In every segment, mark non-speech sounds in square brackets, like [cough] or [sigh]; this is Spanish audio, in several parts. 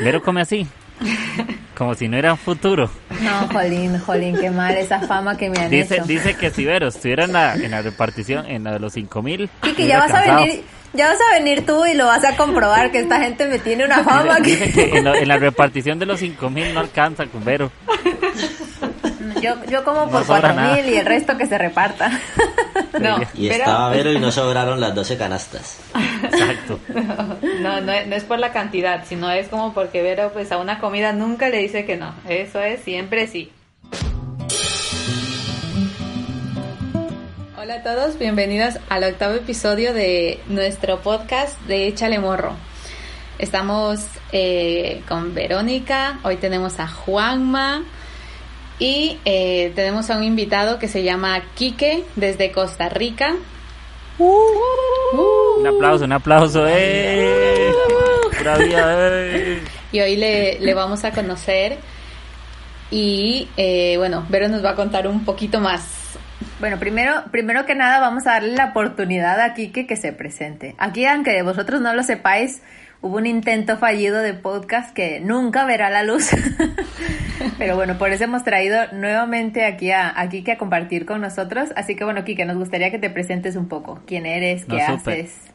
Vero come así. Como si no era un futuro. No, Jolín, Jolín, qué mal esa fama que me han Dice, hecho. dice que si Vero estuviera en la, en la repartición, en la de los 5000. Kiki, ya vas a venir, ya vas a venir tú y lo vas a comprobar que esta gente me tiene una fama Dice, que... dice que en, la- en la repartición de los 5000 no alcanza con Vero. Yo, yo como No por sobra cuatro nada. mil y el resto que se reparta. [laughs] No, Y pero- estaba Vero y no sobraron las 12 canastas. Exacto. [laughs] No, no, no es por la cantidad, sino es como porque Vero pues a una comida nunca le dice que no. Eso es siempre sí. Hola a todos, bienvenidos al octavo episodio de nuestro podcast de Échale Morro. Estamos eh, con Verónica, hoy tenemos a Juanma y eh, tenemos a un invitado que se llama Quique desde Costa Rica. Un aplauso, un aplauso. ¡Eh! ¡eh! y hoy le, le vamos a conocer y eh, bueno, Vero nos va a contar un poquito más. Bueno, primero, primero que nada vamos a darle la oportunidad a Kike que se presente. Aquí, aunque vosotros no lo sepáis, hubo un intento fallido de podcast que nunca verá la luz. [laughs] Pero bueno, por eso hemos traído nuevamente aquí a, a Kike a compartir con nosotros. Así que bueno, Kike, nos gustaría que te presentes un poco. ¿Quién eres? ¿Qué haces?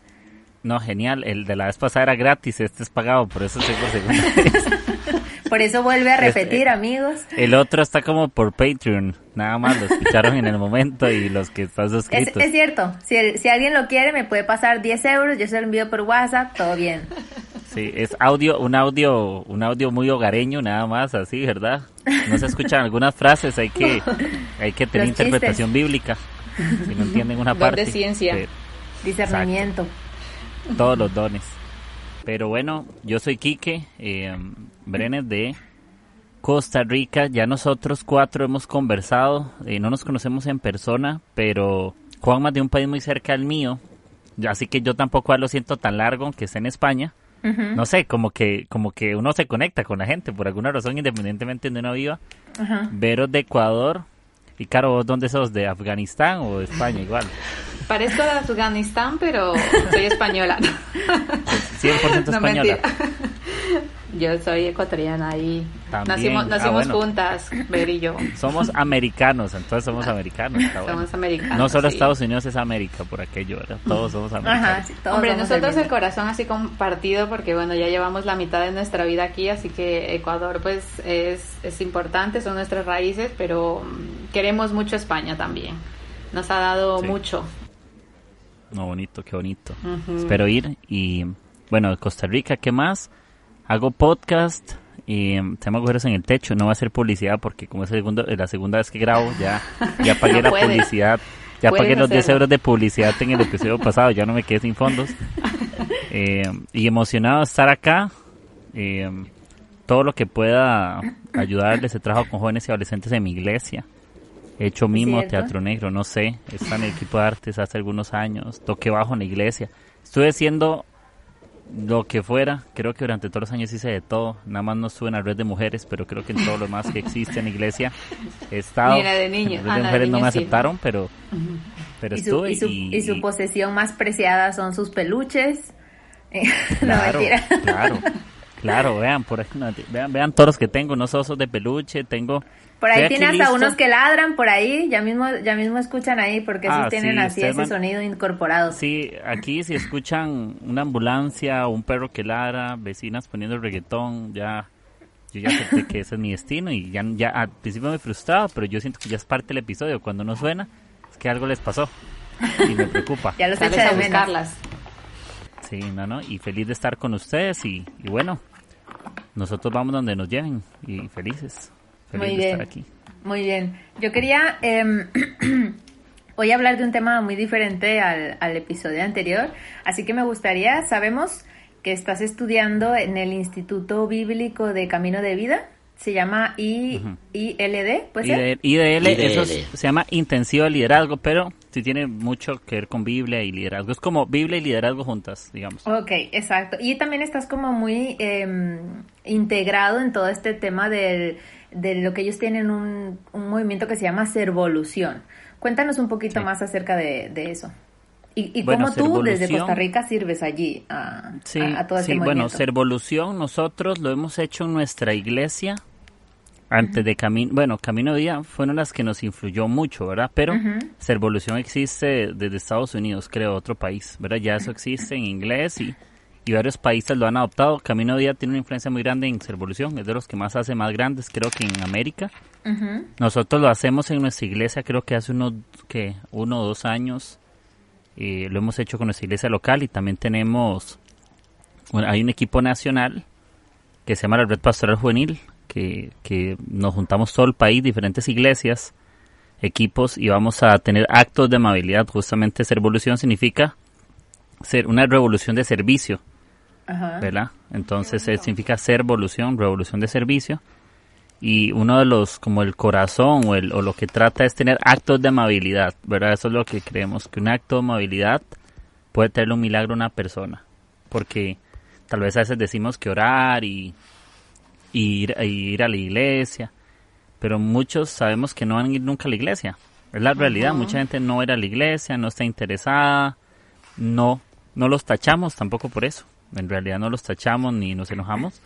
No, genial. El de la vez pasada era gratis, este es pagado, por eso por segunda [laughs] vez. Por eso vuelve a Este- repetir, amigos. El otro está como por Patreon, nada más lo escucharon en el momento y los que están Es, suscritos. es cierto, si, el- si alguien lo quiere me puede pasar 10 euros, yo se lo envío por WhatsApp, todo bien. Sí, es audio, un audio, un audio muy hogareño, nada más, así, ¿verdad? No se escuchan algunas frases, hay que, [laughs] hay que tener Los interpretación bíblica. Si no entienden una Don de parte. ciencia. pero Discernimiento. todos los dones. Pero bueno, yo soy Quique, eh, Brenes de Costa Rica. Ya nosotros cuatro hemos conversado, eh, no nos conocemos en persona, pero Juanma de un país muy cerca al mío. Así que yo tampoco lo siento tan largo, aunque esté en España. No sé, como que, como que uno se conecta con la gente por alguna razón, independientemente de uno viva. ajá. Vero de Ecuador. Y Caro, ¿vos dónde sos? ¿De Afganistán o de España igual? [laughs] Parezco de Afganistán, pero soy española. [laughs] 100% No, española. [laughs] Yo soy ecuatoriana y También. nacimos, Ah, nacimos bueno. juntas, Ver y yo. [laughs] Somos americanos, entonces somos americanos. está bueno. Somos americanos. No solo sí. Estados Unidos es América por aquello, ¿verdad? Todos somos americanos. Ajá, sí, todos Hombre, somos nosotros el corazón así compartido porque bueno, ya llevamos la mitad de nuestra vida aquí, así que Ecuador pues es, es importante, son nuestras raíces, pero mm, queremos mucho España también. Nos ha dado Sí. mucho. No, bonito, qué bonito. Espero ir. Y bueno, Costa Rica, ¿qué más? Hago podcast. Y tengo agujeros en el techo. No va a ser publicidad porque como es el segundo, es la segunda vez que grabo, ya, [laughs] ya pagué No la puede. publicidad. Ya pagué los 10 hacerlo. euros de publicidad en el episodio pasado. Ya no me quedé sin fondos. [laughs] Eh, y emocionado de estar acá. Eh, todo lo que pueda ayudarles. He trabajado con jóvenes y adolescentes en mi iglesia. He hecho mimo, teatro negro, no sé. Está en el equipo de artes hace algunos años. Toqué bajo en la iglesia. Estuve haciendo lo que fuera. Creo que durante todos los años hice de todo. Nada más no estuve en la red de mujeres, pero creo que en todo lo más que existe en la iglesia he estado. Ni la de niños. En la Ah, de mujeres no me sí. aceptaron, pero, pero Y su, estuve. y, su, y su posesión más preciada son sus peluches. [laughs] No, Claro, claro, vean, por vean, vean todos los que tengo, no osos de peluche, tengo... Por ahí estoy tiene aquí hasta listo. unos que ladran por ahí, ya mismo, ya mismo escuchan ahí porque Ah, sí tienen sí, así ese sonido incorporado. Sí, aquí si escuchan una ambulancia o un perro que ladra, vecinas poniendo reggaetón, ya... Yo ya acepté que ese es mi destino y ya, ya al principio me frustraba, pero yo siento que ya es parte del episodio. Cuando no suena, es que algo les pasó y me preocupa. [laughs] Ya los Sales echa a de menos. buscarlas. Sí, no, no, y feliz de estar con ustedes y, y bueno, nosotros vamos donde nos lleven y felices. Feliz Muy de bien. estar aquí. Muy bien. Yo quería em, [clears throat] hoy hablar de un tema muy diferente al, al episodio anterior, así que me gustaría, sabemos que estás estudiando en el Instituto Bíblico de Camino de Vida, se llama I, Ujú. ILD, ¿puede ser? IDL, IDL, eso es- IDL. se llama intensivo de liderazgo, pero sí tiene mucho que ver con Biblia y liderazgo. Es como Biblia y liderazgo juntas, digamos. Ok, exacto. Y también estás como muy em, integrado en todo este tema del, de lo que ellos tienen un, un movimiento que se llama Servolución. Cuéntanos un poquito Sí. más acerca de, de eso. ¿Y, y Bueno, cómo tú desde Costa Rica sirves allí a, Sí, a, a todo este sí, bueno? Servolución nosotros lo hemos hecho en nuestra iglesia antes de Camino, bueno, Camino de Día fueron las que nos influyó mucho, ¿verdad? Pero Servolución existe desde Estados Unidos, creo, otro país, ¿verdad? Ya eso existe en inglés y, y varios países lo han adoptado. Camino Día tiene una influencia muy grande en Servolución, es de los que más hace más grandes, creo que en América. Nosotros lo hacemos en nuestra iglesia, creo que hace unos, que uno o dos años. eh, lo hemos hecho con nuestra iglesia local y también tenemos, bueno, hay un equipo nacional que se llama la Red Pastoral Juvenil, que, que nos juntamos todo el país, diferentes iglesias, equipos y vamos a tener actos de amabilidad. Justamente ser evolución significa ser una revolución de servicio. Ajá. ¿verdad? Entonces eh, significa ser evolución, revolución de servicio. Y uno de los, como el corazón o, el, o lo que trata es tener actos de amabilidad, ¿verdad? Eso es lo que creemos, que un acto de amabilidad puede tener un milagro a una persona. Porque tal vez a veces decimos que orar y, y ir, y ir a la iglesia, pero muchos sabemos que no van a ir nunca a la iglesia. Es la realidad, mucha gente no va a ir a la iglesia, no está interesada, no, no los tachamos tampoco por eso. En realidad no los tachamos ni nos enojamos.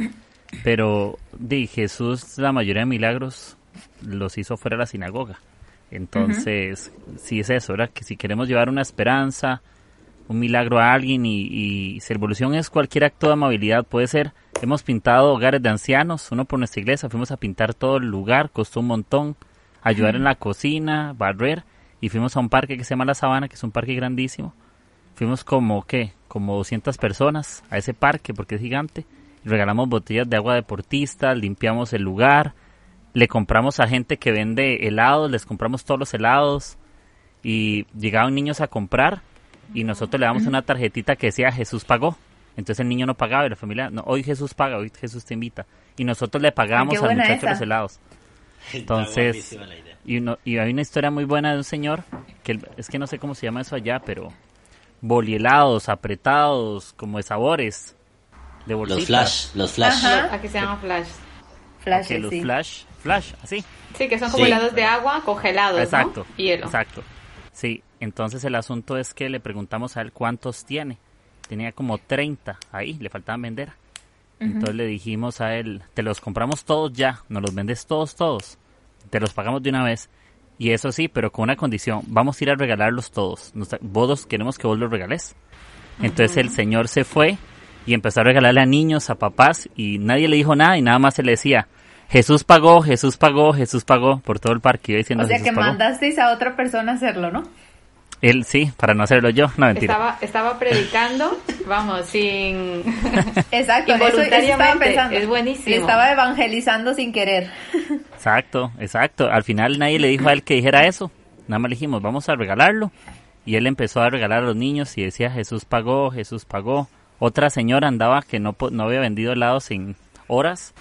Pero di, Jesús la mayoría de milagros los hizo fuera de la sinagoga. Entonces, sí es eso, ¿verdad? Que si queremos llevar una esperanza, un milagro a alguien y, y Servolución es cualquier acto de amabilidad, puede ser, hemos pintado hogares de ancianos, uno por nuestra iglesia, fuimos a pintar todo el lugar, costó un montón, ayudar en la cocina, barrer, y fuimos a un parque que se llama La Sabana, que es un parque grandísimo. Fuimos como, ¿qué? Como 200 personas a ese parque, porque es gigante. Regalamos botellas de agua deportista, limpiamos el lugar, le compramos a gente que vende helados, les compramos todos los helados. Y llegaban niños a comprar y nosotros le damos una tarjetita que decía Jesús pagó. Entonces el niño no pagaba y la familia, no, hoy Jesús paga, hoy Jesús te invita. Y nosotros le pagamos al muchacho esa. los helados. [laughs] Entonces, y, uno- y hay una historia muy buena de un señor, que es que no sé cómo se llama eso allá, pero bolielados, apretados, como de sabores, de Los flash, los flash. Ajá. Aquí se llama flash. Flash, Que los sí. flash, flash, así. Sí, que son como Sí. helados de agua congelados, Exacto. ¿no? Hielo. Exacto. Sí, entonces el asunto es que le preguntamos a él cuántos tiene. Tenía como 30 ahí, le faltaban vender. Entonces le dijimos a él, te los compramos todos ya, nos los vendes todos, todos. Te los pagamos de una vez. Y eso sí, pero con una condición, vamos a ir a regalarlos todos. Nos- Vos los- queremos que vos los regales. Entonces el señor se fue y empezó a regalarle a niños, a papás, y nadie le dijo nada y nada más se le decía, Jesús pagó, Jesús pagó, Jesús pagó por todo el parque. Diciendo O sea Jesús que pagó. mandasteis a otra persona a hacerlo, ¿no? Él sí, para no hacerlo yo. No, mentira. Estaba, estaba predicando, vamos, sin... Exacto, [laughs] eso, eso estaba pensando. es buenísimo. Le estaba evangelizando sin querer. [laughs] Exacto, exacto. Al final nadie le dijo a él que dijera eso. Nada más le dijimos, vamos a regalarlo. Y él empezó a regalar a los niños y decía, Jesús pagó, Jesús pagó. Otra señora andaba que no, no había vendido helados en horas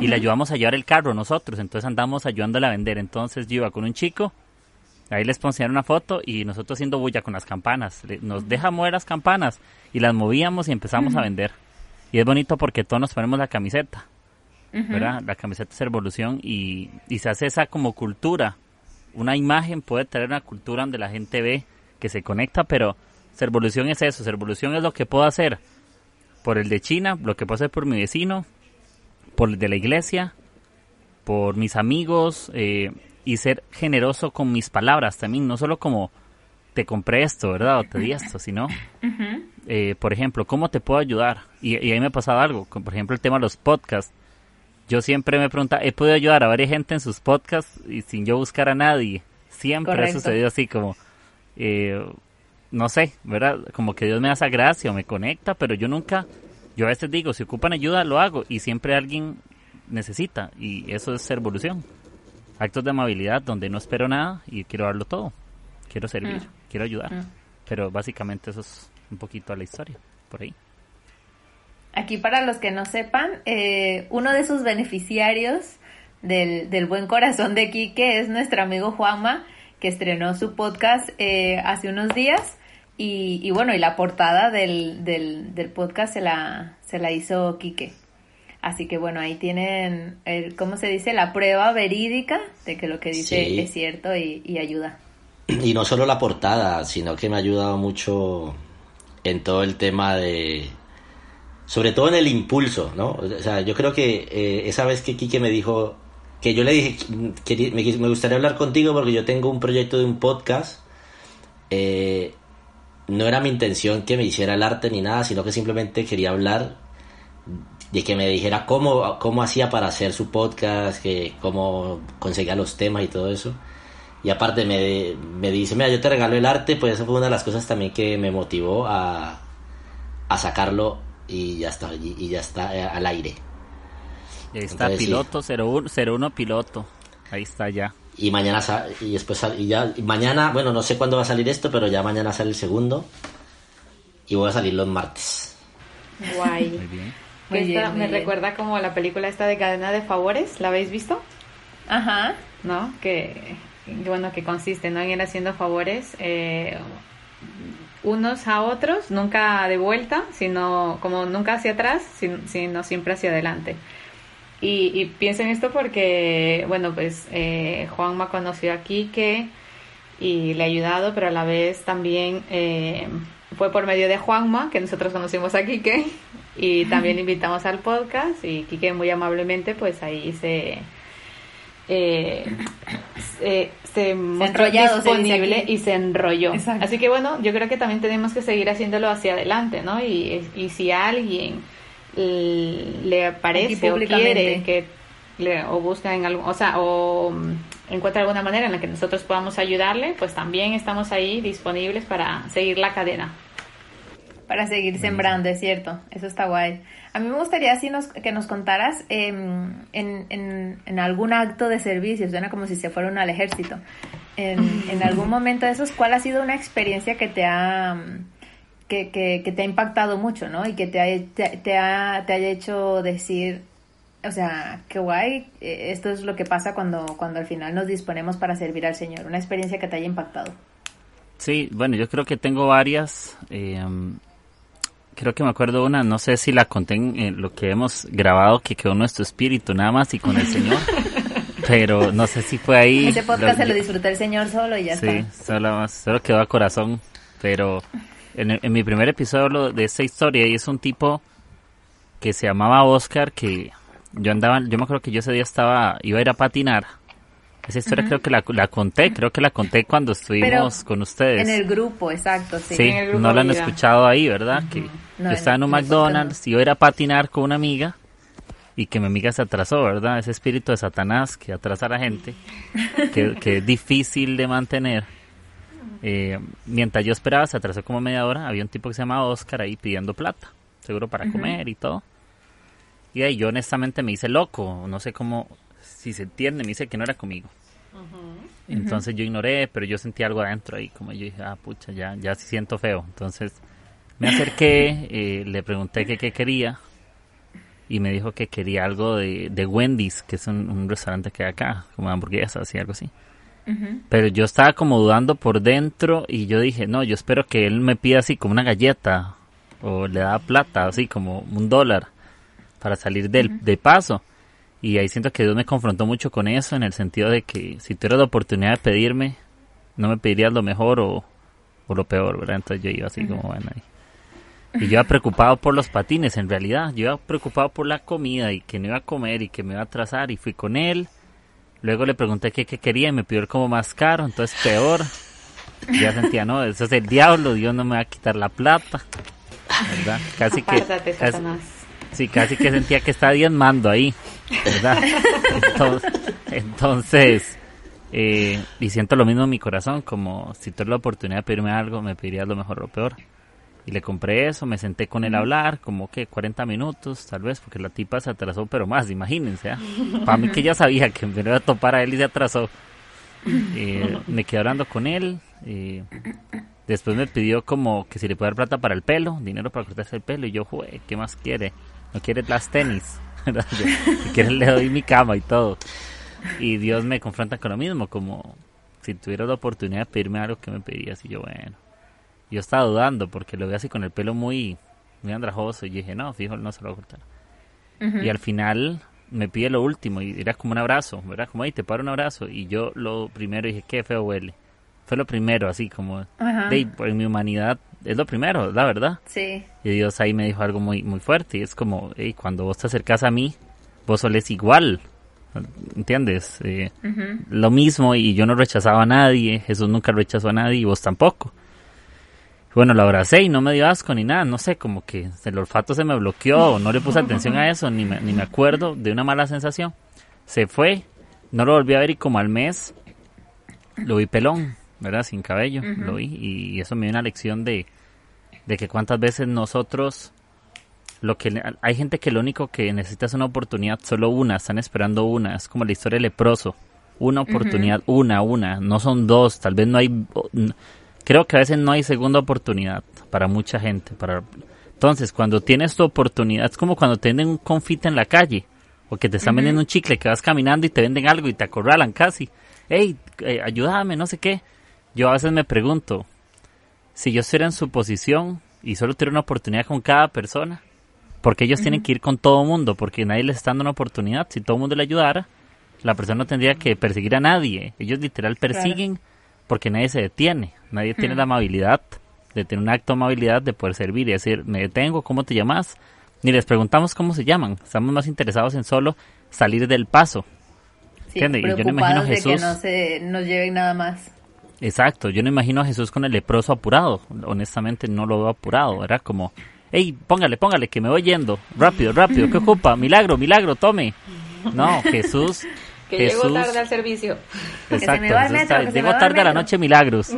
y le ayudamos a llevar el carro nosotros. Entonces andamos ayudándola a vender. Entonces yo iba con un chico, ahí les ponía una foto y nosotros haciendo bulla con las campanas. Nos deja mover las campanas y las movíamos y empezamos a vender. Y es bonito porque todos nos ponemos la camiseta. ¿Verdad? La camiseta es evolución y, y se hace esa como cultura. Una imagen puede traer una cultura donde la gente ve que se conecta, pero Servolución es eso, Servolución es lo que puedo hacer por el de China, lo que puedo hacer por mi vecino, por el de la iglesia, por mis amigos eh, y ser generoso con mis palabras también, no solo como te compré esto, ¿verdad? O te di esto, sino, eh, por ejemplo, ¿cómo te puedo ayudar? Y, y ahí me ha pasado algo, por ejemplo el tema de los podcasts. Yo siempre me pregunto, he podido ayudar a varias gente en sus podcasts y sin yo buscar a nadie. Siempre Correcto. ha sucedido así como, eh, no sé, ¿verdad? Como que Dios me da esa gracia o me conecta, pero yo nunca, yo a veces digo, si ocupan ayuda, lo hago y siempre alguien necesita y eso es ser evolución. Actos de amabilidad donde no espero nada y quiero darlo todo. Quiero servir, Mm. quiero ayudar. Mm. Pero básicamente eso es un poquito la historia, por ahí. Aquí para los que no sepan, eh, uno de sus beneficiarios del, del buen corazón de Quique es nuestro amigo Juanma, que estrenó su podcast eh, hace unos días. Y, y bueno, y la portada del, del, del podcast se la, se la hizo Quique. Así que bueno, ahí tienen, el, ¿cómo se dice? La prueba verídica de que lo que dice Sí. es cierto y, y ayuda. y no solo la portada, sino que me ha ayudado mucho en todo el tema de, sobre todo en el impulso, ¿no? O sea, yo creo que eh, esa vez que Quique me dijo, que yo le dije, que me, gustaría hablar contigo porque yo tengo un proyecto de un podcast, eh, no era mi intención que me hiciera el arte ni nada, sino que simplemente quería hablar de que me dijera cómo, cómo hacía para hacer su podcast, que cómo conseguía los temas y todo eso. Y aparte me, me dice, mira, yo te regalo el arte, pues eso fue una de las cosas también que me motivó a, a sacarlo y ya está, y, ya está eh, al aire. Y ahí está, piloto, 01, piloto. Ahí está ya. Y mañana y después y ya mañana, bueno, no sé cuándo va a salir esto, pero ya mañana sale el segundo y voy a salir los martes. Guay. Muy bien. me recuerda como la película esta de Cadena de Favores, ¿la habéis visto? Ajá. ¿No? Que bueno, que consiste ¿no? en ir haciendo favores eh, unos a otros, nunca de vuelta, sino como nunca hacia atrás, sino, siempre hacia adelante. Y, y, pienso en esto porque, bueno, pues eh, Juanma conoció a Quique y le ha ayudado, pero a la vez también eh, fue por medio de Juanma que nosotros conocimos a Quique y también invitamos al podcast y Quique muy amablemente pues ahí se eh, eh, se, mostró disponible y se enrolló. Así que bueno, yo creo que también tenemos que seguir haciéndolo hacia adelante, ¿no? Y, y si a alguien le parece o quiere que le, o busca en algo, o sea, o mm, encuentra alguna manera en la que nosotros podamos ayudarle, pues también estamos ahí disponibles para seguir la cadena. Para seguir sembrando, es cierto, eso está guay. A mí me gustaría así nos, que nos contaras em, en, en, en, algún acto de servicio, suena como si se fueran al ejército, en, [laughs] en, algún momento de esos, ¿cuál ha sido una experiencia que te ha, que, que, que te ha impactado mucho, ¿no? Y que te, ha, te, te, ha, te haya hecho decir, o sea, qué guay, eh, esto es lo que pasa cuando, cuando al final nos disponemos para servir al Señor, una experiencia que te haya impactado. Sí, bueno, yo creo que tengo varias. Eh, creo que me acuerdo una, no sé si la conté en, lo que hemos grabado, que quedó nuestro espíritu nada más y con el Señor. [laughs] pero no sé si fue ahí. Ese podcast se lo disfrutó el Señor solo y ya está. Sí, solo, solo quedó a corazón. Pero en, en mi primer episodio de esta historia, y es un tipo que se llamaba Oscar, que yo andaba, yo me acuerdo que yo ese día estaba, iba a ir a patinar esa historia creo que la, la, conté, creo que la conté cuando estuvimos con ustedes. En el grupo, exacto, sí. Sí, no la han escuchado ahí, ¿verdad? Que yo estaba en un McDonald's, y yo era a patinar con una amiga y que mi amiga se atrasó, ¿verdad? Ese espíritu de Satanás que atrasa a la gente, que, que es difícil de mantener. Eh, mientras yo esperaba, se atrasó como media hora, había un tipo que se llamaba Oscar ahí pidiendo plata, seguro para comer y todo. Y ahí yo honestamente me hice loco, no sé cómo, si se entiende, me dice que no era conmigo. Entonces yo ignoré, pero yo sentí algo adentro ahí, como yo dije, ah, pucha, ya, ya sí siento feo. Entonces me acerqué, [laughs] eh, le pregunté qué quería y me dijo que quería algo de, de Wendy's, que es un, restaurante que hay acá, como hamburguesas y algo así. Pero yo estaba como dudando por dentro y yo dije, no, yo espero que él me pida así como una galleta o le da plata, así como un dólar para salir del, de paso. Y ahí siento que Dios me confrontó mucho con eso, en el sentido de que si tuvieras la oportunidad de pedirme, no me pedirías lo mejor o, lo peor, ¿verdad? Entonces yo iba así como, bueno, ahí. Y yo iba preocupado por los patines, en realidad. Yo iba preocupado por la comida y que no iba a comer y que me iba a atrasar. Y fui con él. Luego le pregunté qué, quería y me pidió como más caro, entonces peor. Ya sentía, no, eso es el diablo, Dios no me va a quitar la plata. ¿Verdad? Casi que. Sí, casi que sentía que estaba diezmando ahí. ¿verdad? Entonces, eh, y siento lo mismo en mi corazón, como si tuve la oportunidad de pedirme algo, me pedirías lo mejor o lo peor. Y le compré eso, me senté con él a hablar, como que 40 minutos, tal vez, porque la tipa se atrasó, pero más, imagínense. ¿ah? Para mí que ya sabía que me iba a topar a él y se atrasó. Eh, me quedé hablando con él. Eh, después me pidió como que si le puede dar plata para el pelo, dinero para cortarse el pelo. Y yo, jugué, ¿qué más quiere? ¿No quiere las tenis? [laughs] si quieres le doy mi cama y todo. Y Dios me confronta con lo mismo, como si tuviera la oportunidad de pedirme algo que me pedías y yo, bueno. Yo estaba dudando porque lo veo así con el pelo muy, muy andrajoso y dije, no, fijo, no se lo voy a cortar. Y al final me pide lo último y era como un abrazo, ¿verdad? Como, ahí te paro un abrazo. Y yo lo primero dije, qué feo huele. Fue lo primero, así como, Ajá. de, en mi humanidad es lo primero, la verdad. Sí. Y Dios ahí me dijo algo muy, muy fuerte. Y es como, hey, cuando vos te acercas a mí, vos solés igual. ¿Entiendes? Eh, Lo mismo y yo no rechazaba a nadie. Jesús nunca rechazó a nadie y vos tampoco. Bueno, lo abracé y no me dio asco ni nada. No sé, como que el olfato se me bloqueó. No le puse atención a eso, ni me, ni me acuerdo de una mala sensación. Se fue. No lo volví a ver y como al mes lo vi pelón, ¿verdad? Sin cabello. Lo vi y eso me dio una lección de, de que cuántas veces nosotros lo que hay gente que lo único que necesita es una oportunidad, solo una, están esperando una, es como la historia del leproso, una oportunidad, una, una, no son dos, tal vez no hay, creo que a veces no hay segunda oportunidad para mucha gente, para entonces cuando tienes tu oportunidad, es como cuando te venden un confite en la calle, o que te están vendiendo un chicle, que vas caminando y te venden algo y te acorralan casi, hey, eh, ayúdame, no sé qué, yo a veces me pregunto, si yo estuviera en su posición y solo tuviera una oportunidad con cada persona, porque ellos tienen que ir con todo mundo, porque nadie les está dando una oportunidad. Si todo el mundo le ayudara, la persona no tendría que perseguir a nadie. Ellos literal persiguen porque nadie se detiene. Nadie tiene la amabilidad de tener un acto de amabilidad de poder servir y decir, me detengo, ¿cómo te llamas? Ni les preguntamos cómo se llaman. Estamos más interesados en solo salir del paso. Y yo no imagino a de que Jesús- no se nos lleven nada más. Exacto, yo no imagino a Jesús con el leproso apurado. Honestamente no lo veo apurado. Era como, hey, póngale, póngale, que me voy yendo. Rápido, rápido, ¿qué ocupa? Milagro, milagro, tome. No, Jesús. [laughs] Que Jesús, llegó tarde al servicio. se me Exacto, va el metro, que se me llegó va el tarde a la metro. noche milagros.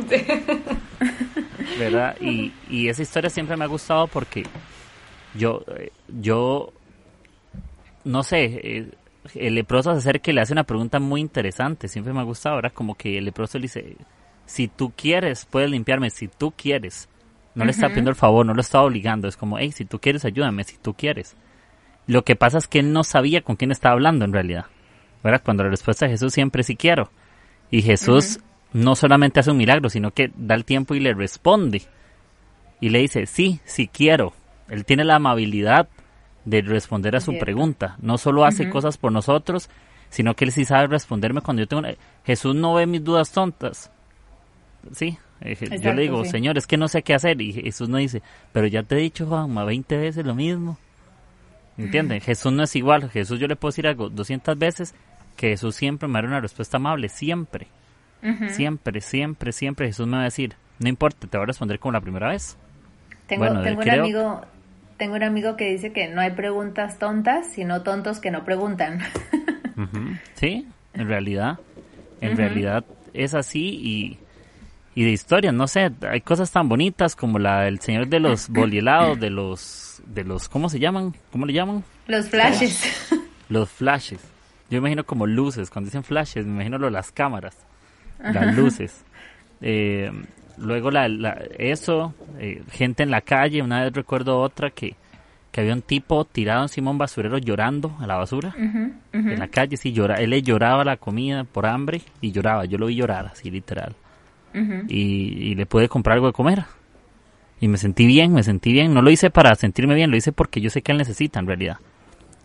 [laughs] ¿Verdad? Y, y esa historia siempre me ha gustado porque yo, eh, yo, no sé, eh, el leproso se acerca y le hace una pregunta muy interesante, siempre me ha gustado, ¿verdad? Como que el leproso le dice, si tú quieres, puedes limpiarme, si tú quieres. No le está pidiendo el favor, no lo está obligando, es como, hey, si tú quieres, ayúdame, si tú quieres. Lo que pasa es que él no sabía con quién estaba hablando en realidad, ¿verdad? Cuando la respuesta de Jesús siempre sí quiero. Y Jesús no solamente hace un milagro, sino que da el tiempo y le responde. Y le dice, sí, sí quiero. Él tiene la amabilidad de responder a su Cierto. pregunta. No solo hace cosas por nosotros, sino que él sí sabe responderme cuando yo tengo una... Jesús no ve mis dudas tontas. Sí, eh, yo le digo, sí. Señor, es que no sé qué hacer. Y Jesús no dice, pero ya te he dicho, Juanma, 20 veces lo mismo. ¿Entienden? Jesús no es igual. Jesús yo le puedo decir algo 200 veces que Jesús siempre me hará una respuesta amable. Siempre. Siempre, siempre, siempre Jesús me va a decir, no importa, te voy a responder como la primera vez. Tengo, Bueno, tengo un creo- amigo, tengo un amigo que dice que no hay preguntas tontas, sino tontos que no preguntan. Sí, en realidad, en realidad es así y, y de historias, no sé, hay cosas tan bonitas como la del señor de los [clears throat] bolielados, de los, de los, ¿cómo se llaman? ¿Cómo le llaman? Los flashes. [laughs] Los flashes. Yo imagino como luces, cuando dicen flashes, me imagino lo las cámaras, las luces. Eh, luego la, la- eso, eh, gente en la calle, una vez recuerdo otra que, que había un tipo tirado encima de un basurero llorando a la basura. En la calle, sí, llora, él le lloraba la comida por hambre y lloraba, yo lo vi llorar así literal. Y, y le pude comprar algo de comer. Y me sentí bien, me sentí bien. No lo hice para sentirme bien, lo hice porque yo sé que él necesita en realidad.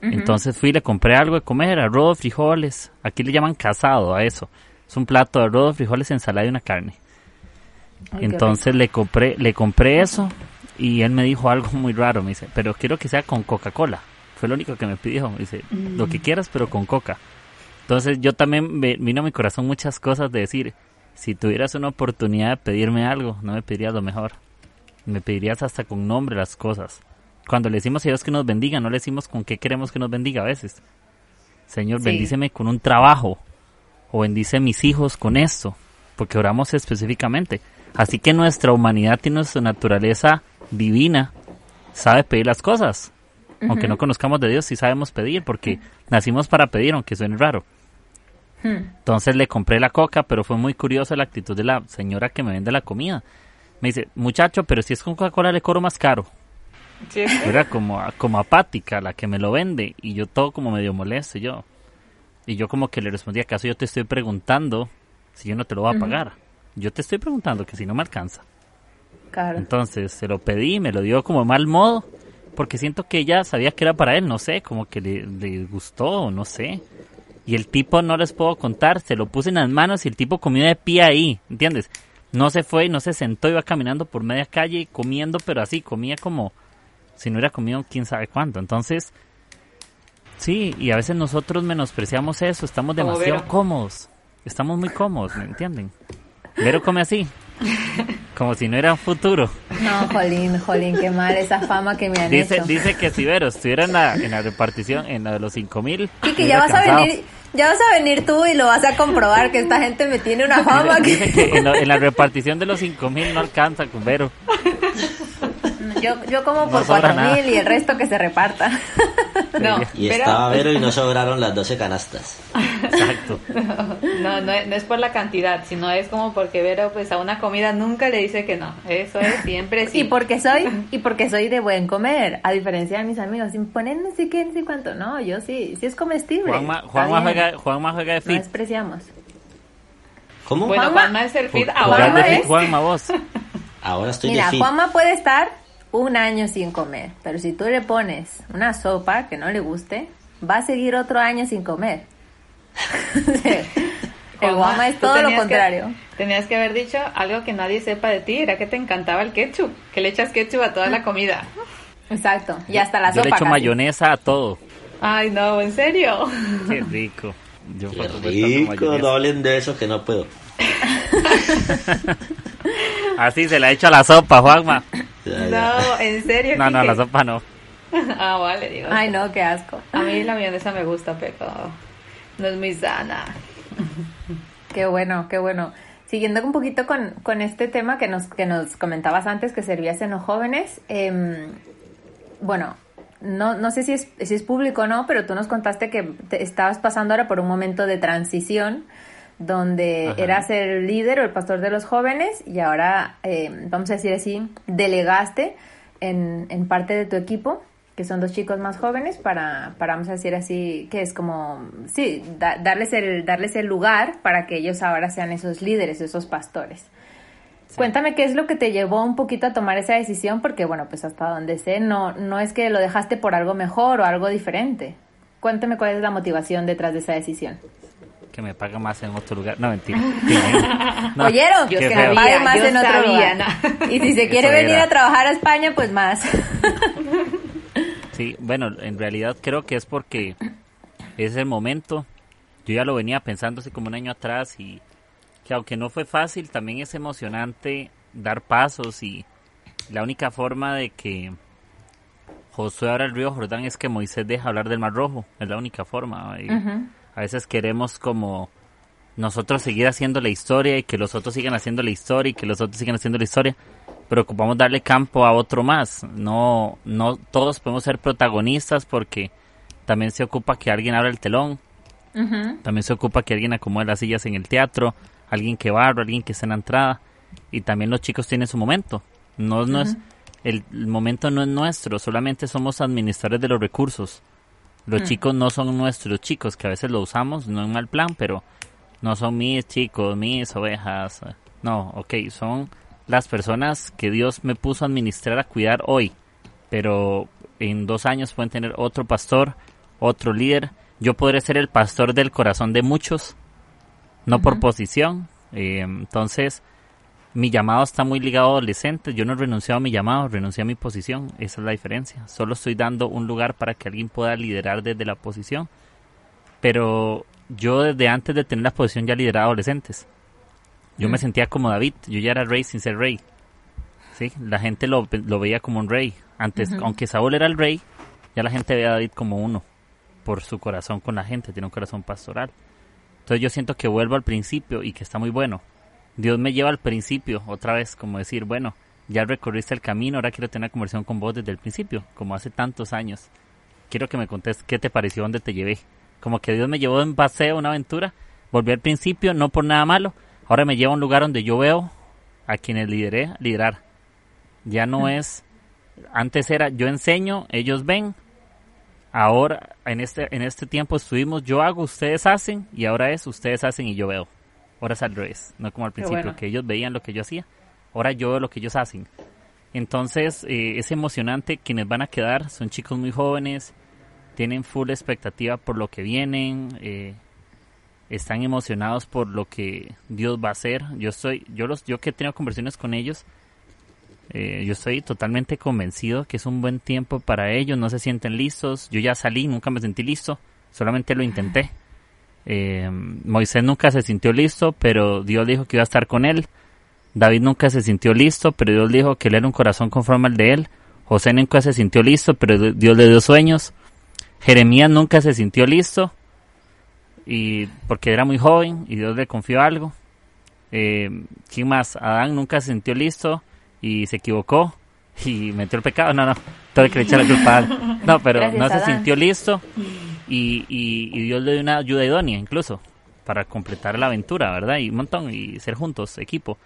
Entonces fui y le compré algo de comer, arroz, frijoles. Aquí le llaman casado a eso. Es un plato de arroz, frijoles, ensalada y una carne. Ay, Entonces le compré, le compré eso y él me dijo algo muy raro. Me dice, pero quiero que sea con Coca-Cola. Fue lo único que me pidió. Me dice, lo que quieras, pero con Coca. Entonces yo también me vino a mi corazón muchas cosas de decir, si tuvieras una oportunidad de pedirme algo, no me pedirías lo mejor. Me pedirías hasta con nombre las cosas. Cuando le decimos a Dios que nos bendiga, no le decimos con qué queremos que nos bendiga a veces. Señor, Sí. bendíceme con un trabajo. O bendice mis hijos con esto. Porque oramos específicamente. Así que nuestra humanidad y nuestra naturaleza divina sabe pedir las cosas. Aunque no conozcamos de Dios, sí sabemos pedir, porque nacimos para pedir, aunque suene raro. Entonces le compré la coca, pero fue muy curiosa la actitud de la señora que me vende la comida. Me dice, muchacho, pero si es con Coca-Cola le cobro más caro. Sí. Era como, como apática la que me lo vende y yo todo como medio molesto y yo. Y yo como que le respondí, ¿acaso yo te estoy preguntando si yo no te lo voy a pagar? Yo te estoy preguntando que si no me alcanza. Claro. Entonces se lo pedí, me lo dio como mal modo, porque siento que ella sabía que era para él, no sé, como que le, le gustó, no sé. Y el tipo no les puedo contar, se lo puse en las manos y el tipo comió de pie ahí, ¿entiendes? no se fue, no se sentó, iba caminando por media calle comiendo, pero así, comía como si no hubiera comido quién sabe cuánto. Entonces, sí, y a veces nosotros menospreciamos eso, estamos demasiado cómodos, estamos muy cómodos, ¿me entienden? Vero come así. [laughs] Como si no era un futuro. No, Jolín, Jolín, qué mal esa fama que me han dice, hecho. Dice que si Vero estuviera en la, en la repartición, en la de los 5000. Y que ya vas a venir, ya vas a venir tú y lo vas a comprobar que esta gente me tiene una fama dice, que... en, lo, en, la repartición de los 5000 no alcanza con Vero. [laughs] Yo, yo como por cuatro mil y el resto que se reparta. [laughs] no, y pero... estaba Vero y no sobraron las 12 canastas. Exacto. [laughs] No, no, no, es por la cantidad, sino es como porque Vero pues a una comida nunca le dice que no. Eso es siempre sí. Y porque soy, y porque soy de buen comer, a diferencia de mis amigos, si me ponen no sé qué, no sé cuánto, no, yo sí, sí es comestible. Juanma, Juanma, juega, Juanma juega de fit. No despreciamos. ¿Cómo? Bueno, Juanma, Juanma es el fit Juanma ahora. es- Juanma, vos. Ahora estoy Mira, de fit. Juanma puede estar un año sin comer, pero si tú le pones una sopa que no le guste, va a seguir otro año sin comer. [laughs] el Juanma es todo lo tenías que- contrario. tenías que haber dicho algo que nadie sepa de ti, era que te encantaba el ketchup, que le echas ketchup a toda la comida. Exacto, y hasta la Yo sopa. le echo casi. mayonesa a todo. Ay, no, en serio. Qué rico. Yo Qué rico, no hablen de eso que no puedo. [laughs] Así se la echo a la sopa, Juanma. No, en serio. No, no, la sopa no. [laughs] Ah, vale, digo. Ay, no, qué asco. A mí la mayonesa me gusta, pero no es muy sana. [laughs] Qué bueno, qué bueno. Siguiendo un poquito con, con este tema que nos, que nos comentabas antes, que servías en los jóvenes, em, bueno, no, no sé si es, si es público o no, pero tú nos contaste que te estabas pasando ahora por un momento de transición donde Ajá. eras el líder o el pastor de los jóvenes y ahora, em, vamos a decir así, delegaste en, en parte de tu equipo, que son dos chicos más jóvenes, para, para vamos a decir así, que es como, sí, da- darles, el, darles el lugar para que ellos ahora sean esos líderes, esos pastores. Cuéntame qué es lo que te llevó un poquito a tomar esa decisión, porque bueno, pues hasta donde sé, no, no es que lo dejaste por algo mejor o algo diferente. Cuéntame cuál es la motivación detrás de esa decisión. Que me paga más en otro lugar. No, mentira. [laughs] No, ¿Oyeron? qué que me pague más yo en otro lugar. ¿no? [laughs] Y si se quiere Eso venir era. a trabajar a España, pues más. [laughs] Sí, bueno, en realidad creo que es porque es el momento. Yo ya lo venía pensando hace como un año atrás y que aunque no fue fácil, también es emocionante dar pasos y la única forma de que Josué abra el río Jordán es que Moisés deja hablar del Mar Rojo. Es la única forma. y. A veces queremos como nosotros seguir haciendo la historia y que los otros sigan haciendo la historia y que los otros sigan haciendo la historia, pero ocupamos darle campo a otro más. No, no todos podemos ser protagonistas porque también se ocupa que alguien abra el telón, también se ocupa que alguien acomode las sillas en el teatro, alguien que barra, alguien que esté en la entrada y también los chicos tienen su momento. No, no es el, el momento no es nuestro, solamente somos administradores de los recursos. Los chicos no son nuestros chicos, que a veces lo usamos, no en mal plan, pero no son mis chicos, mis ovejas. No, ok, son las personas que Dios me puso a administrar, a cuidar hoy. Pero en dos años pueden tener otro pastor, otro líder. Yo podré ser el pastor del corazón de muchos, no por posición. eh, entonces, mi llamado está muy ligado a adolescentes. Yo no he renunciado a mi llamado, renuncié a mi posición. Esa es la diferencia. Solo estoy dando un lugar para que alguien pueda liderar desde la posición. Pero yo desde antes de tener la posición ya lideraba adolescentes. Yo me sentía como David. Yo ya era rey sin ser rey. ¿Sí? La gente lo, lo veía como un rey. Antes, aunque Saúl era el rey, ya la gente veía a David como uno. Por su corazón con la gente. Tiene un corazón pastoral. Entonces yo siento que vuelvo al principio y que está muy bueno. Dios me lleva al principio, otra vez, como decir, bueno, ya recorriste el camino, ahora quiero tener una conversación con vos desde el principio, como hace tantos años. Quiero que me contes qué te pareció, dónde te llevé. Como que Dios me llevó en paseo, una aventura, volví al principio, no por nada malo, ahora me lleva a un lugar donde yo veo a quienes lideré liderar. Ya no es, antes era yo enseño, ellos ven, ahora en este, en este tiempo estuvimos yo hago, ustedes hacen, y ahora es ustedes hacen y yo veo. Ahora es al revés, no como al principio, bueno. que ellos veían lo que yo hacía, ahora yo veo lo que ellos hacen. Entonces eh, es emocionante, quienes van a quedar son chicos muy jóvenes, tienen full expectativa por lo que vienen, eh, están emocionados por lo que Dios va a hacer. Yo estoy, yo los, yo que he tenido conversaciones con ellos, eh, yo estoy totalmente convencido que es un buen tiempo para ellos. No se sienten listos. Yo ya salí, nunca me sentí listo, solamente lo intenté. Eh, Moisés nunca se sintió listo, pero Dios dijo que iba a estar con él. David nunca se sintió listo, pero Dios dijo que él era un corazón conforme al de él. José nunca se sintió listo, pero Dios le dio sueños. Jeremías nunca se sintió listo, y porque era muy joven y Dios le confió algo. Eh, ¿Quién más? Adán nunca se sintió listo y se equivocó y metió el pecado. No, no, todo que echar la culpa. No, pero no se sintió listo y, y, Dios le dio una ayuda idónea incluso para completar la aventura, ¿verdad? Y un montón y ser juntos, equipo.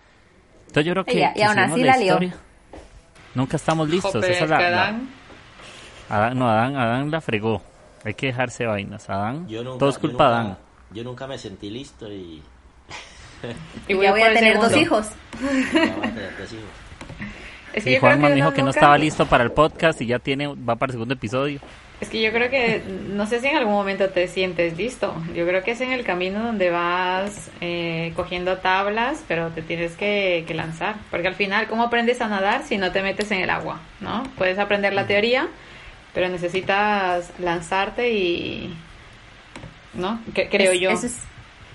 Entonces yo creo que, y, aún así la, historia, nunca estamos listos. Esa es la, Adán, no, Adán, Adán la fregó. Hay que dejarse vainas. Adán, todo es culpa de Adán. Yo nunca me sentí listo y... [laughs] y voy, a, tener dos hijos. Es que Juan me dijo que no estaba listo para el podcast y ya tiene va para el segundo episodio. Es que yo creo que, no sé si en algún momento te sientes listo. Yo creo que es en el camino donde vas eh, cogiendo tablas, pero te tienes que, que, lanzar. Porque al final, ¿cómo aprendes a nadar si no te metes en el agua? ¿no? Puedes aprender la teoría, pero necesitas lanzarte y... ¿No? creo yo. Eso es,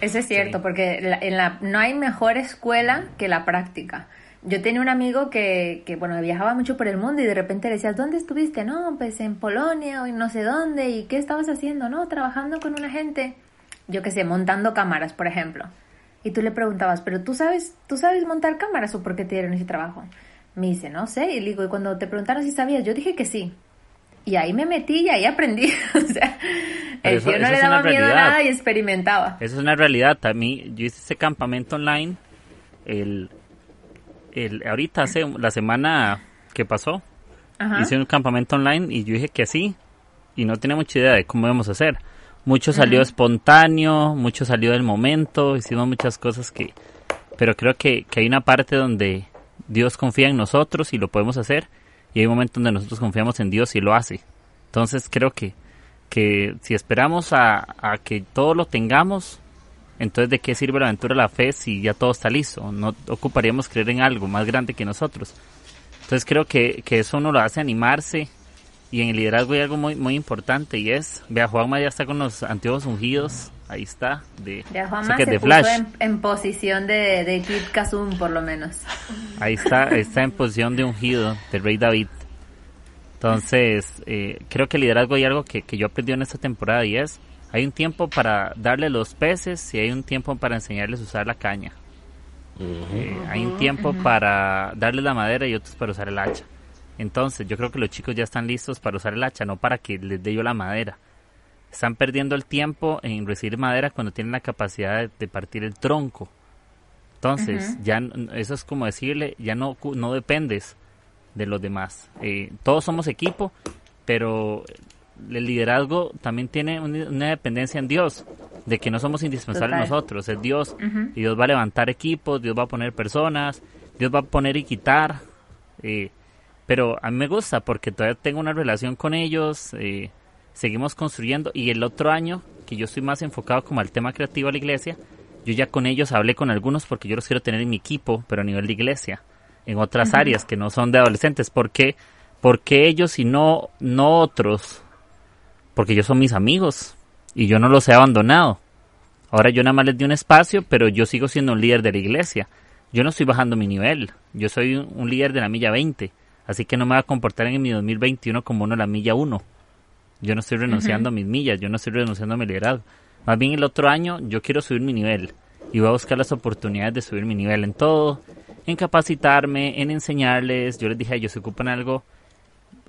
eso es cierto, porque en la, no hay mejor escuela que la práctica. Yo tenía un amigo que, que, bueno, viajaba mucho por el mundo y de repente le decías, ¿dónde estuviste? No, pues en Polonia o en no sé dónde. ¿Y qué estabas haciendo? No, trabajando con una gente, yo qué sé, montando cámaras, por ejemplo. Y tú le preguntabas, ¿pero tú sabes, tú sabes montar cámaras o por qué te dieron ese trabajo? Me dice, no sé. Y le digo, y cuando te preguntaron si sabías, yo dije que sí. Y ahí me metí y ahí aprendí. [laughs] o sea, el tío no le daba miedo a nada y experimentaba. Eso es una realidad. A mí, yo hice ese campamento online, el, el, ahorita hace la semana que pasó, hice un campamento online y yo dije que sí, y no tenía mucha idea de cómo íbamos a hacer. Mucho salió espontáneo, mucho salió del momento, hicimos muchas cosas que... Pero creo que, que hay una parte donde Dios confía en nosotros y lo podemos hacer y hay un momento donde nosotros confiamos en Dios y lo hace. Entonces creo que, que si esperamos a, a que todo lo tengamos, entonces ¿de qué sirve la aventura de la fe si ya todo está listo? No ocuparíamos creer en algo más grande que nosotros. Entonces creo que, que eso uno lo hace animarse y en el liderazgo hay algo muy, muy importante y es, vea, Juanma ya está con los anteojos ungidos, ahí está, de, ya, Juanma se de Flash. Puso en, posición de, de Kid Kazum por lo menos. [laughs] Ahí está, está en posición de ungido, del rey David. Entonces, eh, creo que el liderazgo hay algo que, que yo aprendí en esta temporada y es, hay un tiempo para darle los peces y hay un tiempo para enseñarles a usar la caña. Eh, hay un tiempo para darles la madera y otros para usar el hacha. Entonces, yo creo que los chicos ya están listos para usar el hacha, no para que les dé yo la madera. Están perdiendo el tiempo en recibir madera cuando tienen la capacidad de, partir el tronco. Entonces, ya eso es como decirle, ya no, no dependes de los demás. Eh, todos somos equipo, pero el liderazgo también tiene una dependencia en Dios, de que no somos indispensables nosotros, es Dios. Y Dios va a levantar equipos, Dios va a poner personas, Dios va a poner y quitar. Eh, pero a mí me gusta porque todavía tengo una relación con ellos, eh, seguimos construyendo y el otro año, que yo estoy más enfocado como al tema creativo de la iglesia, yo ya con ellos hablé con algunos porque yo los quiero tener en mi equipo, pero a nivel de iglesia, en otras áreas que no son de adolescentes. ¿Por qué? Porque ellos y no, no otros? Porque ellos son mis amigos y yo no los he abandonado. Ahora yo nada más les di un espacio, pero yo sigo siendo un líder de la iglesia. Yo no estoy bajando mi nivel. Yo soy un líder de la milla 20 Así que no me voy a comportar en mi 2021 como uno la milla 1. Yo no estoy renunciando a mis millas, yo no estoy renunciando a mi liderazgo. Más bien el otro año yo quiero subir mi nivel y voy a buscar las oportunidades de subir mi nivel en todo, en capacitarme, en enseñarles. Yo les dije, ellos se ocupan algo,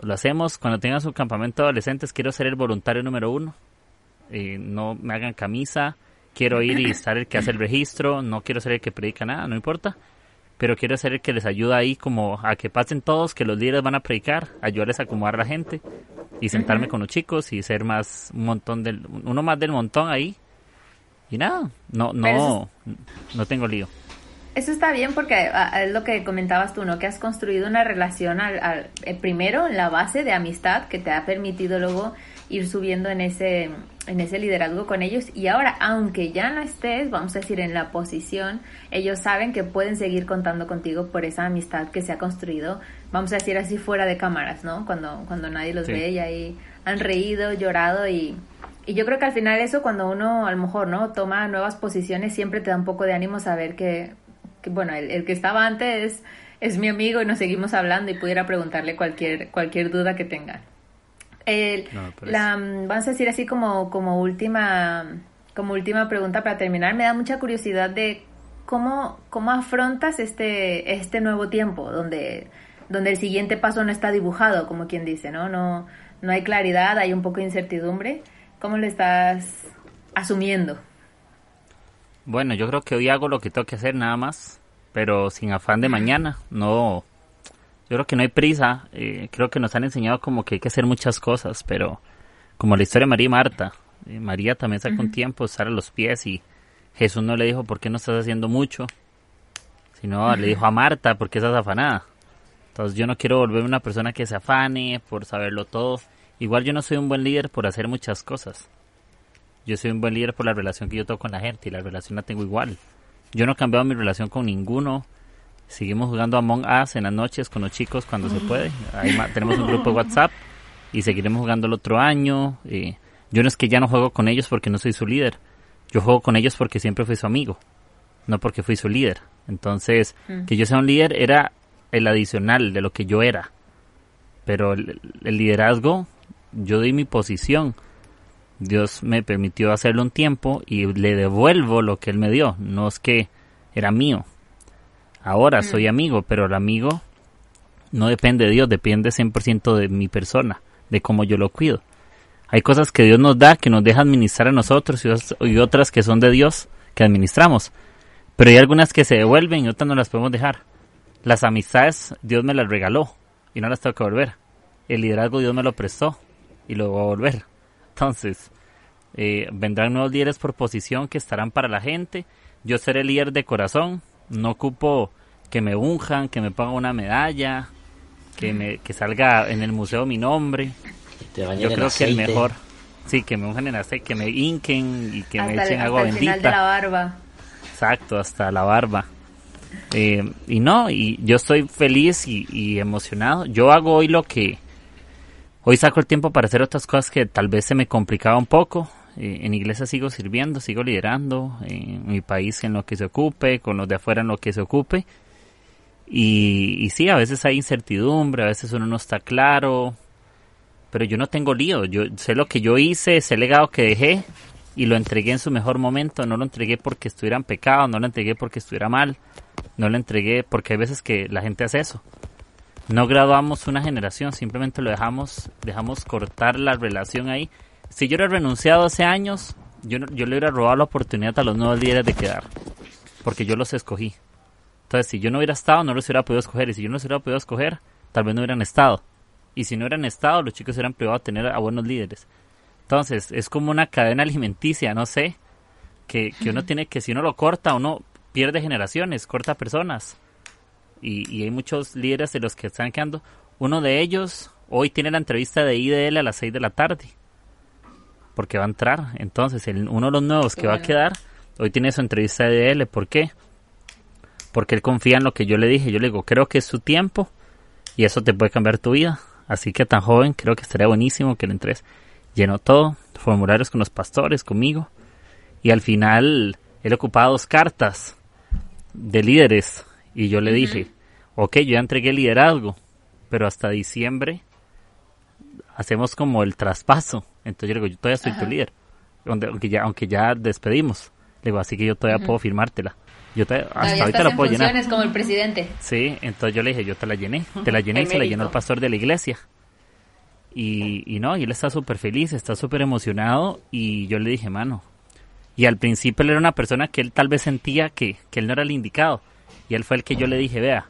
lo hacemos. Cuando tengan su campamento de adolescentes, quiero ser el voluntario número uno. Eh, no me hagan camisa, quiero ir y estar el que hace el registro, no quiero ser el que predica nada, no importa pero quiero ser el que les ayuda ahí como a que pasen todos, que los líderes van a predicar, ayudarles a acomodar a la gente y sentarme con los chicos y ser más un montón del uno más del montón ahí. Y nada, no no no tengo lío. Eso está bien porque ah, es lo que comentabas tú, ¿no? Que has construido una relación al, al eh, primero en la base de amistad que te ha permitido luego ir subiendo en ese, en ese liderazgo con ellos. Y ahora, aunque ya no estés, vamos a decir, en la posición, ellos saben que pueden seguir contando contigo por esa amistad que se ha construido, vamos a decir así, fuera de cámaras, ¿no? Cuando, cuando nadie los ve y ahí han reído, llorado y, y yo creo que al final eso cuando uno a lo mejor, ¿no? Toma nuevas posiciones, siempre te da un poco de ánimo saber que, que bueno, el, el que estaba antes es mi amigo y nos seguimos hablando y pudiera preguntarle cualquier, cualquier duda que tengan. El, la, vamos a decir así como, como última como última pregunta para terminar, me da mucha curiosidad de cómo, cómo afrontas este, este nuevo tiempo, donde, donde el siguiente paso no está dibujado, como quien dice, ¿no? No, no hay claridad, hay un poco de incertidumbre. ¿Cómo lo estás asumiendo? Bueno, yo creo que hoy hago lo que tengo que hacer nada más pero sin afán de mañana. No, yo creo que no hay prisa. Eh, creo que nos han enseñado como que hay que hacer muchas cosas, pero como la historia de María y Marta. Eh, María también sacó un tiempo estar a los pies y Jesús no le dijo por qué no estás haciendo mucho, sino le dijo a Marta por qué estás afanada. Entonces yo no quiero volverme una persona que se afane por saberlo todo. Igual yo no soy un buen líder por hacer muchas cosas. Yo soy un buen líder por la relación que yo tengo con la gente y la relación la tengo igual. Yo no he cambiado mi relación con ninguno. Seguimos jugando Among Us en las noches con los chicos cuando se puede. Ahí tenemos un grupo de WhatsApp y seguiremos jugando el otro año. yo no es que ya no juego con ellos porque no soy su líder. Yo juego con ellos porque siempre fui su amigo, no porque fui su líder. Entonces, mm. que yo sea un líder era el adicional de lo que yo era. Pero el, el liderazgo, yo doy mi posición Dios me permitió hacerlo un tiempo y le devuelvo lo que Él me dio. No es que era mío. Ahora mm. soy amigo, pero el amigo no depende de Dios, depende 100% de mi persona, de cómo yo lo cuido. Hay cosas que Dios nos da, que nos deja administrar a nosotros y otras que son de Dios, que administramos. Pero hay algunas que se devuelven y otras no las podemos dejar. Las amistades Dios me las regaló y no las tengo que volver. El liderazgo Dios me lo prestó y lo voy a volver. Entonces, eh, vendrán nuevos líderes por posición que estarán para la gente. Yo seré líder de corazón. No ocupo que me unjan, que me pongan una medalla, que, me, que salga en el museo mi nombre. Yo creo que el mejor. Sí, que me unjan en aceite, que me hinquen y que me echen agua bendita. Final de la barba. Exacto, hasta la barba. Eh, y no, y yo estoy feliz y, y emocionado. Yo hago hoy lo que, Hoy saco el tiempo para hacer otras cosas que tal vez se me complicaba un poco. Eh, en iglesia sigo sirviendo, sigo liderando, en mi país en lo que se ocupe, con los de afuera en lo que se ocupe. Y, y sí, a veces hay incertidumbre, a veces uno no está claro, pero yo no tengo lío. Yo sé lo que yo hice, ese legado que dejé y lo entregué en su mejor momento. No lo entregué porque estuviera en pecado, no lo entregué porque estuviera mal, no lo entregué porque hay veces que la gente hace eso no graduamos una generación, simplemente lo dejamos, dejamos cortar la relación ahí. Si yo hubiera renunciado hace años, yo, yo le hubiera robado la oportunidad a los nuevos líderes de quedar, porque yo los escogí. Entonces, si yo no hubiera estado, no los hubiera podido escoger, y si yo no los hubiera podido escoger, tal vez no hubieran estado. Y si no hubieran estado, los chicos hubieran privado a tener a buenos líderes. Entonces, es como una cadena alimenticia, no sé, que, que uno tiene que, si uno lo corta, uno pierde generaciones, corta personas y, hay muchos líderes de los que están quedando. Uno de ellos hoy tiene la entrevista de IDL a las 6 de la tarde, porque va a entrar. Entonces, el, uno de los nuevos que va a quedar, hoy tiene su entrevista de IDL. ¿Por qué? Porque él confía en lo que yo le dije. Yo le digo, creo que es su tiempo y eso te puede cambiar tu vida. Así que tan joven, creo que estaría buenísimo que le entres. Llenó todo, formularios con los pastores, conmigo. Y al final, él ocupaba dos cartas de líderes y yo le dije, ok, yo ya entregué el liderazgo, pero hasta diciembre hacemos como el traspaso. Entonces yo le digo, yo todavía soy tu líder, aunque ya, aunque ya despedimos. Le digo, así que yo todavía puedo firmártela. Yo hasta ahorita la puedo llenar. como el presidente. Sí, entonces yo le dije, yo te la llené. Te la llené y se la llenó el pastor de la iglesia. Y, y no, y él está súper feliz, está súper emocionado. Y yo le dije, mano. Y al principio él era una persona que él tal vez sentía que, que él no era el indicado. Y él fue el que yo le dije, vea,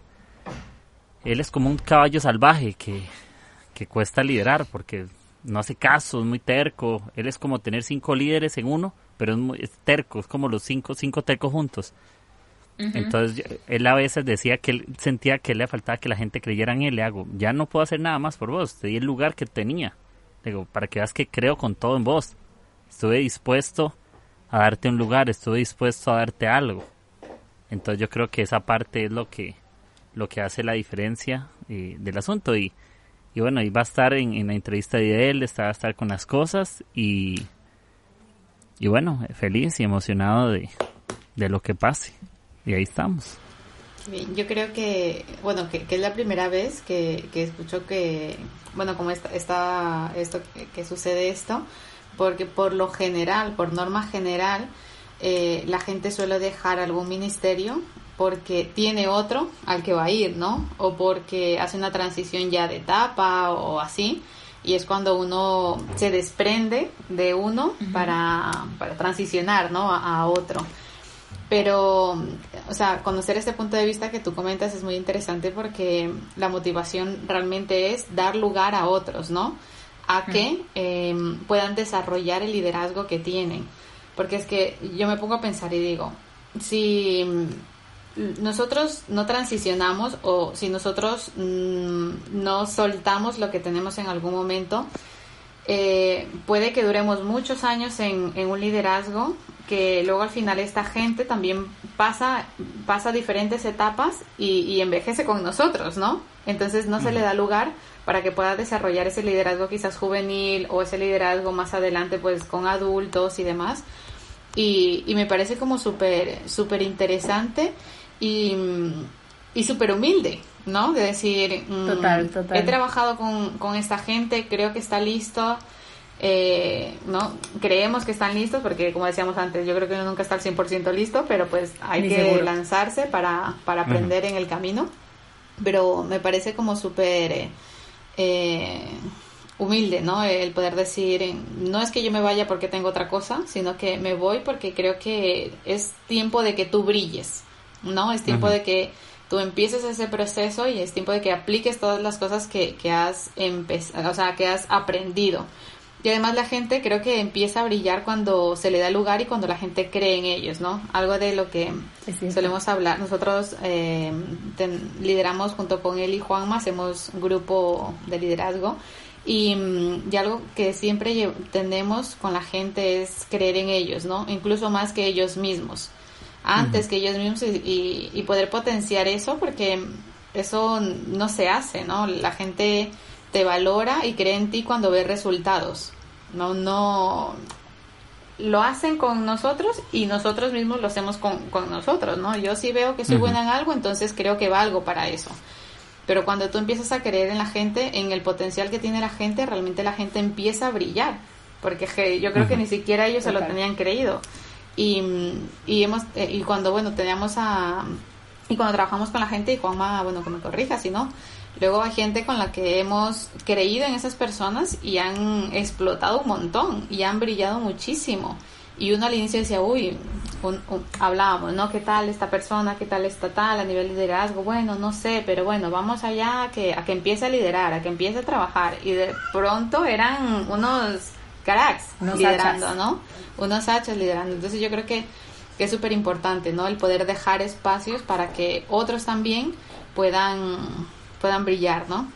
él es como un caballo salvaje que, que cuesta liderar porque no hace caso, es muy terco. Él es como tener cinco líderes en uno, pero es, muy, terco, es como los cinco, cinco tercos juntos. Entonces él a veces decía que él sentía que le faltaba que la gente creyera en él. Le hago, ya no puedo hacer nada más por vos, te di el lugar que tenía. Digo, para que veas que creo con todo en vos. Estuve dispuesto a darte un lugar, estuve dispuesto a darte algo. Entonces yo creo que esa parte es lo que, lo que hace la diferencia eh, del asunto. Y, y bueno, ahí va a estar en, la entrevista de él, va a estar con las cosas y, y bueno, feliz y emocionado de, de lo que pase. Y ahí estamos. yo creo que, bueno, que, es la primera vez que, que escucho que, bueno, como está, está esto, que, sucede esto, porque por lo general, por norma general, eh, la gente suele dejar algún ministerio porque tiene otro al que va a ir, ¿no? O porque hace una transición ya de etapa o así. Y es cuando uno se desprende de uno para, para, transicionar, ¿no? a otro. Pero, o sea, conocer este punto de vista que tú comentas es muy interesante porque la motivación realmente es dar lugar a otros, ¿no? A que em, puedan desarrollar el liderazgo que tienen. Porque es que yo me pongo a pensar y digo, si nosotros no transicionamos o si nosotros mm, no soltamos lo que tenemos en algún momento, eh, puede que duremos muchos años en, en, un liderazgo que luego al final esta gente también pasa, pasa diferentes etapas y, envejece con nosotros, ¿no? Entonces no se le da lugar para que pueda desarrollar ese liderazgo quizás juvenil o ese liderazgo más adelante pues con adultos y demás. Y, me parece como súper súper interesante y, y súper humilde, ¿no? De decir, mm, he trabajado con, con esta gente, creo que está listo, eh, ¿no? Creemos que están listos, porque como decíamos antes, yo creo que uno nunca está al 100% listo, pero pues hay que lanzarse para, para aprender en el camino. Pero me parece como súper eh, humilde, ¿no? El poder decir, no es que yo me vaya porque tengo otra cosa, sino que me voy porque creo que es tiempo de que tú brilles, ¿no? Es tiempo de que tú empieces ese proceso y es tiempo de que apliques todas las cosas que, que has empezado, o sea, que has aprendido. Y además la gente creo que empieza a brillar cuando se le da lugar y cuando la gente cree en ellos, ¿no? Algo de lo que solemos hablar. Nosotros eh, lideramos junto con él y Juanma, hacemos un grupo de liderazgo y, y, algo que siempre tenemos con la gente es creer en ellos, ¿no? Incluso más que ellos mismos, antes que ellos mismos y, y poder potenciar eso porque eso no se hace, ¿no? La gente te valora y cree en ti cuando ve resultados. No, no lo hacen con nosotros y nosotros mismos lo hacemos con, con nosotros, ¿no? Yo sí veo que soy buena en algo, entonces creo que valgo para eso. Pero cuando tú empiezas a creer en la gente, en el potencial que tiene la gente, realmente la gente empieza a brillar. Porque yo creo que ni siquiera ellos se lo tenían creído. Y, y, hemos, eh, y cuando, bueno, teníamos a... Y cuando trabajamos con la gente, y Juanma, bueno, que me corrija, si no, Luego hay gente con la que hemos creído en esas personas y han explotado un montón y han brillado muchísimo. Y uno al inicio decía, uy, hablábamos, ¿no? ¿Qué tal esta persona? ¿Qué tal esta tal a nivel de liderazgo? Bueno, no sé, pero bueno, vamos allá a que, a que empiece a liderar, a que empiece a trabajar. Y de pronto eran unos cracks liderando, ¿no? Unos hachas liderando. Entonces yo creo que, que es súper importante, ¿no? El poder dejar espacios para que otros también puedan puedan brillar, ¿no?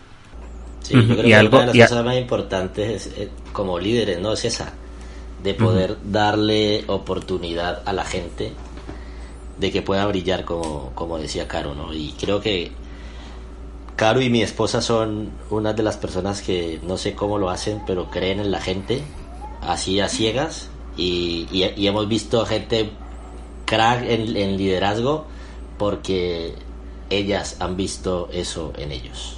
Sí, yo creo que una de las cosas más importantes eh, como líderes, ¿no? Es esa, de poder darle oportunidad a la gente de que pueda brillar, como, como decía Caro, ¿no? Y creo que Caro y mi esposa son una de las personas que no sé cómo lo hacen, pero creen en la gente, así a ciegas, y, y, hemos visto gente crack en, en liderazgo porque ellas han visto eso en ellos.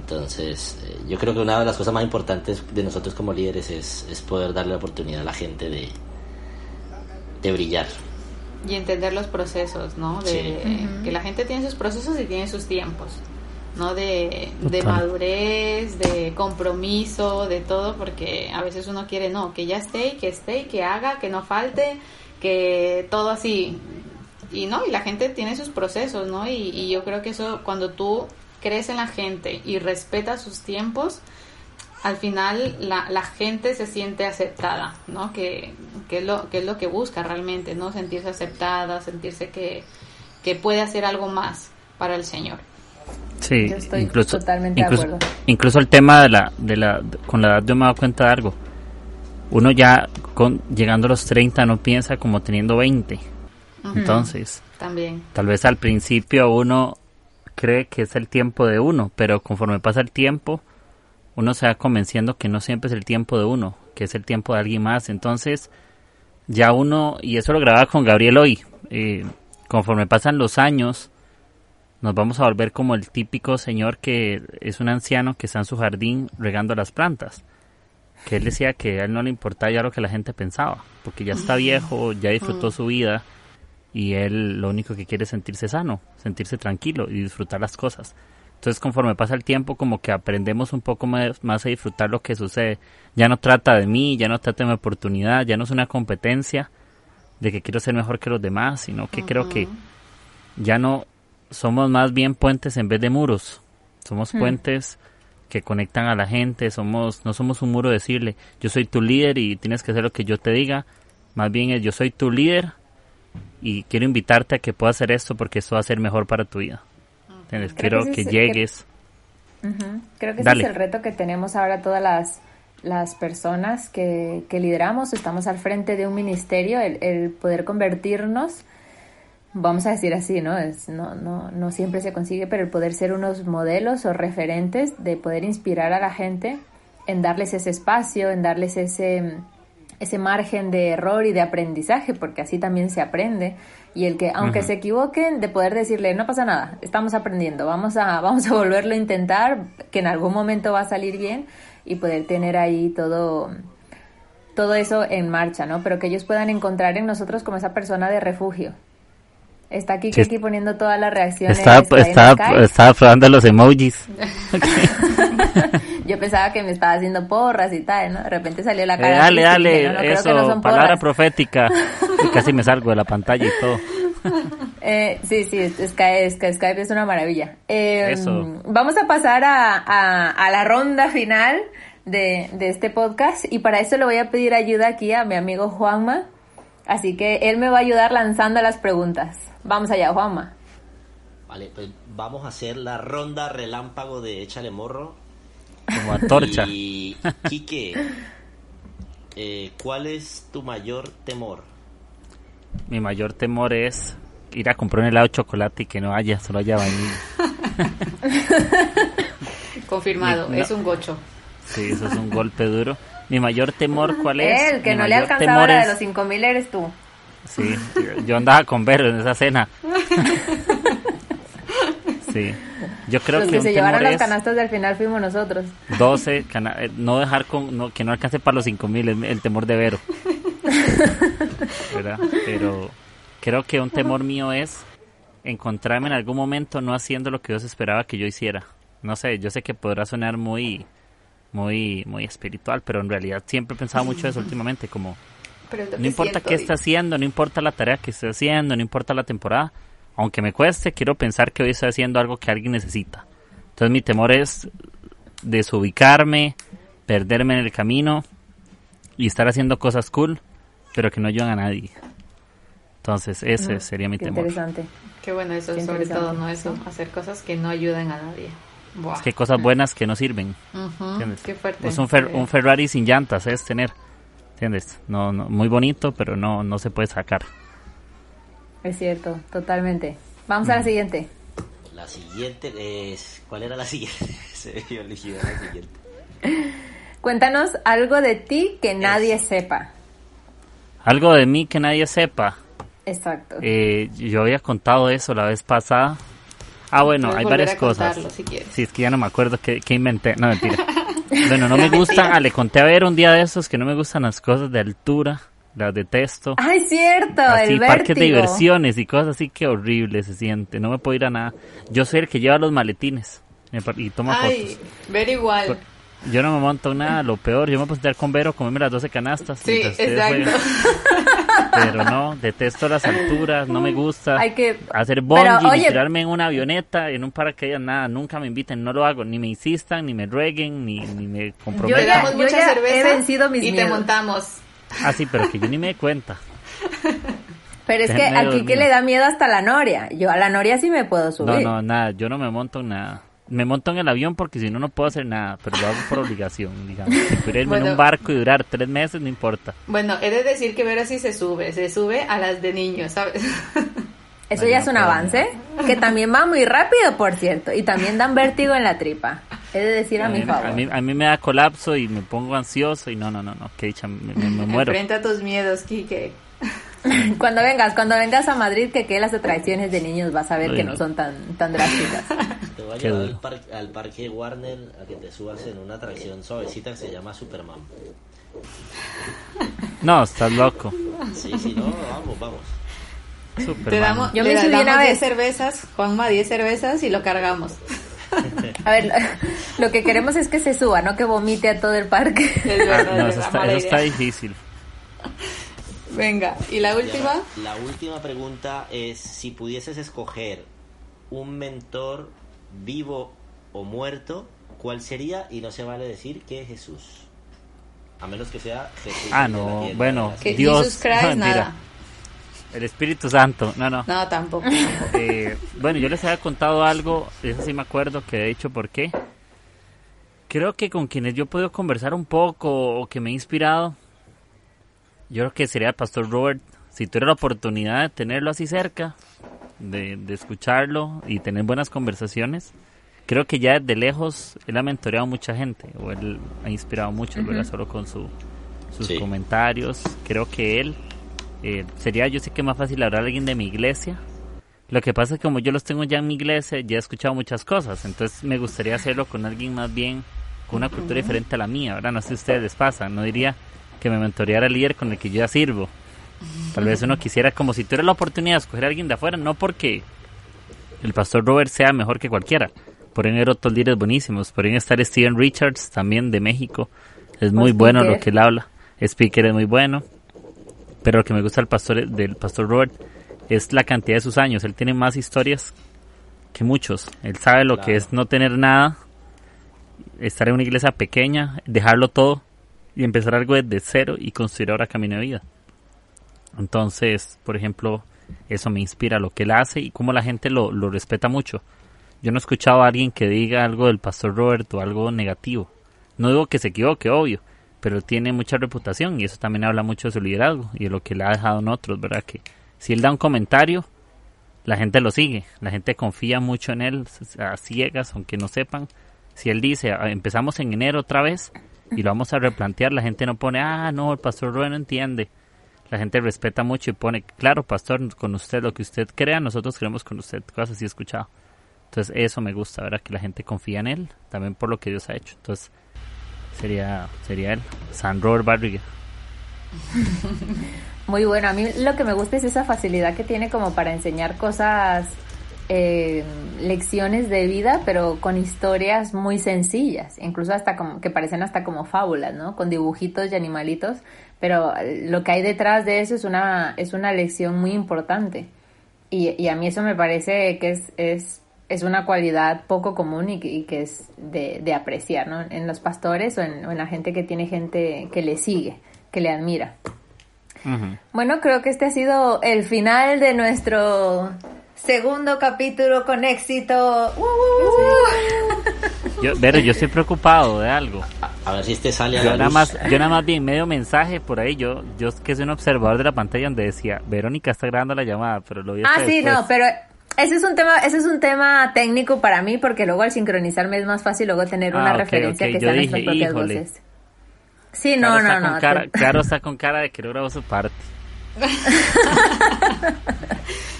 Entonces, eh, yo creo que una de las cosas más importantes de nosotros como líderes es, poder darle la oportunidad a la gente de, de brillar. Y entender los procesos, ¿no? De, Que la gente tiene sus procesos y tiene sus tiempos, ¿no? De, de madurez, de compromiso, de todo, porque a veces uno quiere, no, que ya esté, que esté, que haga, que no falte, que todo así y no, y la gente tiene sus procesos, ¿no? Y, yo creo que eso, cuando tú crees en la gente y respetas sus tiempos, al final la, la gente se siente aceptada, ¿no? Que, que, es lo, que es lo que busca realmente, ¿no? Sentirse aceptada, sentirse que, que puede hacer algo más para el Señor. Sí, Yo estoy incluso, totalmente de acuerdo. incluso el tema de la, de la, con la edad yo me he dado cuenta de algo. Uno ya con, llegando a los 30 no piensa como teniendo 20. Entonces, También. tal vez al principio uno cree que es el tiempo de uno, pero conforme pasa el tiempo, uno se va convenciendo que no siempre es el tiempo de uno, que es el tiempo de alguien más. Entonces, ya uno, y eso lo grababa con Gabriel hoy, eh, conforme pasan los años, nos vamos a volver como el típico señor que es un anciano que está en su jardín regando las plantas. Que él decía que a él no le importaba ya lo que la gente pensaba, porque ya está viejo, ya disfrutó su vida y él lo único que quiere es sentirse sano, sentirse tranquilo y disfrutar las cosas. Entonces conforme pasa el tiempo como que aprendemos un poco más, más a disfrutar lo que sucede. Ya no trata de mí, ya no trata de mi oportunidad, ya no es una competencia de que quiero ser mejor que los demás, sino que creo que ya no somos más bien puentes en vez de muros. Somos puentes que conectan a la gente, somos no somos un muro decirle, yo soy tu líder y tienes que hacer lo que yo te diga. Más bien es yo soy tu líder y quiero invitarte a que puedas hacer esto porque esto va a ser mejor para tu vida. Creo Quiero que que, es- que- llegues. Ujú. Creo que Dale. ese es el reto que tenemos ahora todas las, las personas que, que lideramos, estamos al frente de un ministerio, el, el poder convertirnos, vamos a decir así, ¿no? Es, no, no, no siempre se consigue, pero el poder ser unos modelos o referentes de poder inspirar a la gente en darles ese espacio, en darles ese, ese margen de error y de aprendizaje, porque así también se aprende. Y el que, aunque se equivoquen, de poder decirle, no pasa nada, estamos aprendiendo, vamos a, [laughs] vamos a volverlo a intentar, que en algún momento va a salir bien y poder tener ahí todo, todo eso en marcha, ¿no? Pero que ellos puedan encontrar en nosotros como esa persona de refugio. Está aquí, Sí, aquí poniendo todas las reacciones. Estaba, ahí en estaba, Skype. estaba probando los emojis. [laughs] [laughs] Yo pensaba que me estaba haciendo porras y tal, ¿no? De repente salió la Eh, cara. dale, dale, dije, no, no, creo eso, no palabra porras. profética. [laughs] Y casi me salgo de la pantalla y todo. [laughs] Eh, sí, sí, Skype, Skype, Skype es una maravilla. Eh, Eso. Vamos a pasar a, a- a la ronda final de, de este podcast y para eso le voy a pedir ayuda aquí a mi amigo Juanma. Así que él me va a ayudar lanzando las preguntas. Vamos allá, Juanma. Vale, pues vamos a hacer la ronda relámpago de Échale Morro. Como antorcha. Y, Quique, eh, ¿cuál es tu mayor temor? Mi mayor temor es ir a comprar un helado de chocolate y que no haya, solo haya vainilla. [laughs] Confirmado, No. es un gocho. Sí, eso es un golpe duro. Mi mayor temor, [laughs] ¿cuál es? Él, que Mi no le alcanzaba la de los 5000 eres tú. Sí, yo andaba con Vero en esa cena. [laughs] Sí, yo creo los que, que un se llevaron las canastas del final fuimos nosotros. 12, cana- eh, no dejar con, no, que no alcance para los 5000, es el temor de Vero. [laughs] ¿Verdad? Pero creo que un temor mío es encontrarme en algún momento no haciendo lo que Dios esperaba que yo hiciera. No sé, yo sé que podrá sonar muy, muy, muy espiritual, pero en realidad siempre he pensado mucho eso últimamente, como no importa siento, qué está haciendo, no importa la tarea que esté haciendo, no importa la temporada, aunque me cueste, quiero pensar que hoy estoy haciendo algo que alguien necesita. Entonces mi temor es desubicarme, perderme en el camino y estar haciendo cosas cool, pero que no ayudan a nadie. Entonces ese Mm, sería mi Qué temor. interesante. Qué bueno eso, Qué sobre todo, ¿no? Eso, hacer cosas que no ayudan a nadie. Buah. Es que cosas buenas que no sirven. Qué fuerte. Pues un, Fer- un Ferrari sin llantas es tener, ¿entiendes? No, no, muy bonito, pero no, no se puede sacar. Es cierto, totalmente. Vamos a Mm. la siguiente. La siguiente es... ¿Cuál era la siguiente? [laughs] Se me había elegido la siguiente. Cuéntanos algo de ti que nadie sepa. Algo de mí que nadie sepa. Exacto. Eh, yo había contado eso la vez pasada. Ah, bueno, hay varias a cosas. contarlo, si. Sí, es que ya no me acuerdo qué, qué inventé. No, mentira. [laughs] Bueno, no me Era gusta. mentira. Ah, le conté a ver un día de esos que no me gustan las cosas de altura. Las detesto. Ay, cierto, así, el parques de diversiones y cosas así que horrible se siente. No me puedo ir a nada. Yo soy el que lleva los maletines y toma Ay, fotos. ver igual. Por- Yo no me monto nada, lo peor. Yo me puedo sentar con Vero, comerme las 12 canastas. Sí, exacto. juegan. [laughs] Pero no, detesto las alturas, no me gusta. Hay que- Hacer bungee, Pero, ni oye- tirarme en una avioneta, en un paracaídas, nada. Nunca me inviten, no lo hago. Ni me insistan, ni me rueguen, ni, ni me Yo comprometan. ya- damos mucha ya cerveza he vencido mis y te montamos. Ah, sí, pero que yo ni me dé cuenta. Pero es que aquí que le da miedo hasta la noria. Yo a la noria sí me puedo subir. No, no, nada. Yo no me monto en nada. Me monto en el avión porque si no, no puedo hacer nada. Pero lo hago por obligación, digamos. Si pudiera irme en un barco y durar tres meses, no importa. Bueno, he de decir que Vera sí se sube. Se sube a las de niños, ¿sabes? [laughs] Eso ya es un avance, que también va muy rápido, por cierto, y también dan vértigo en la tripa. He de decir a, mi favor. A mí, a mí, me da colapso y me pongo ansioso y no, no, no, no, que dicha, me, me, muero. Enfrenta tus miedos, Kike. [laughs] cuando vengas, cuando vengas a Madrid, que que las atracciones de niños vas a ver que no son tan, tan drásticas. [laughs] Te voy a llevar al, par al, parque Warner a que te subas en una atracción suavecita que se llama Superman. No, estás loco. Sí, sí, no, vamos, vamos. Te damos, Yo me subí una vez. 10 cervezas, Juanma, 10 cervezas y lo cargamos. [laughs] A ver, lo que queremos es que se suba, no que vomite a todo el parque. no, eso, está, difícil. Venga, ¿y la última? La, última pregunta es, si pudieses escoger un mentor vivo o muerto, ¿cuál sería? Y no se vale decir que Jesús. A menos que sea Jesús. Ah, no, bueno, Dios. [laughs] nada. El Espíritu Santo, no, no. No, tampoco. Eh, bueno, yo les había contado algo, eso sí me acuerdo que he dicho por qué. Creo que con quienes yo he podido conversar un poco o que me he inspirado, yo creo que sería el pastor Robert. Si tuviera la oportunidad de tenerlo así cerca, de, escucharlo y tener buenas conversaciones, creo que ya desde lejos él ha mentoreado a mucha gente, o él ha inspirado mucho, ¿verdad? Solo con su, sus comentarios. Creo que él eh, sería yo sé que más fácil hablar a alguien de mi iglesia. Lo que pasa es que como yo los tengo ya en mi iglesia, ya he escuchado muchas cosas, entonces me gustaría hacerlo con alguien más bien, con una cultura diferente a la mía, ¿verdad? No sé si a ustedes les pasa, no diría que me mentoreara el líder con el que yo ya sirvo. Tal vez uno quisiera, como si tuviera la oportunidad de escoger a alguien de afuera, no porque el pastor Robert sea mejor que cualquiera. Pueden haber otros líderes buenísimos. Pueden estar Steven Richards, también de México. Es muy bueno lo que él habla. Speaker es muy bueno. Pero lo que me gusta del pastor, del pastor Robert es la cantidad de sus años. Él tiene más historias que muchos. Él sabe lo que es no tener nada, estar en una iglesia pequeña, dejarlo todo y empezar algo desde cero y construir ahora camino de vida. Entonces, por ejemplo, eso me inspira lo que él hace y cómo la gente lo, lo respeta mucho. Yo no he escuchado a alguien que diga algo del pastor Robert o algo negativo. No digo que se equivoque, obvio, pero tiene mucha reputación y eso también habla mucho de su liderazgo y de lo que le ha dejado en otros, ¿verdad? Que si él da un comentario, la gente lo sigue, la gente confía mucho en él a ciegas, aunque no sepan. Si él dice, ah, empezamos en enero otra vez y lo vamos a replantear, la gente no pone, ah, no, el pastor Rubén no entiende. La gente respeta mucho y pone, claro, pastor, con usted lo que usted crea, nosotros creemos con usted, cosas así escuchado. Entonces eso me gusta, ¿verdad? Que la gente confía en él, también por lo que Dios ha hecho. Entonces sería, sería él, San Robert Barriga. [laughs] Muy bueno, a mí lo que me gusta es esa facilidad que tiene como para enseñar cosas, eh, lecciones de vida, pero con historias muy sencillas, incluso hasta como que parecen hasta como fábulas, ¿no? Con dibujitos y animalitos, pero lo que hay detrás de eso es una, es una lección muy importante. Y, y a mí eso me parece que es, es es una cualidad poco común y que, es de, apreciar, ¿no? En los pastores o en, la gente que tiene gente que le sigue, que le admira. Bueno, creo que este ha sido el final de nuestro segundo capítulo con éxito. Yo, pero yo estoy preocupado de algo. A, ver si este sale a yo la nada Más, yo nada más vi medio mensaje por ahí. Yo, yo que soy un observador de la pantalla donde decía, Verónica está grabando la llamada, pero lo vi Ah, sí, no, pero ese es un tema, ese es un tema técnico para mí porque luego al sincronizarme es más fácil luego tener una ah, referencia que sea nuestras propias voces. Sí, no, no, no. claro [laughs] está con cara de que no grabó su parte. [laughs]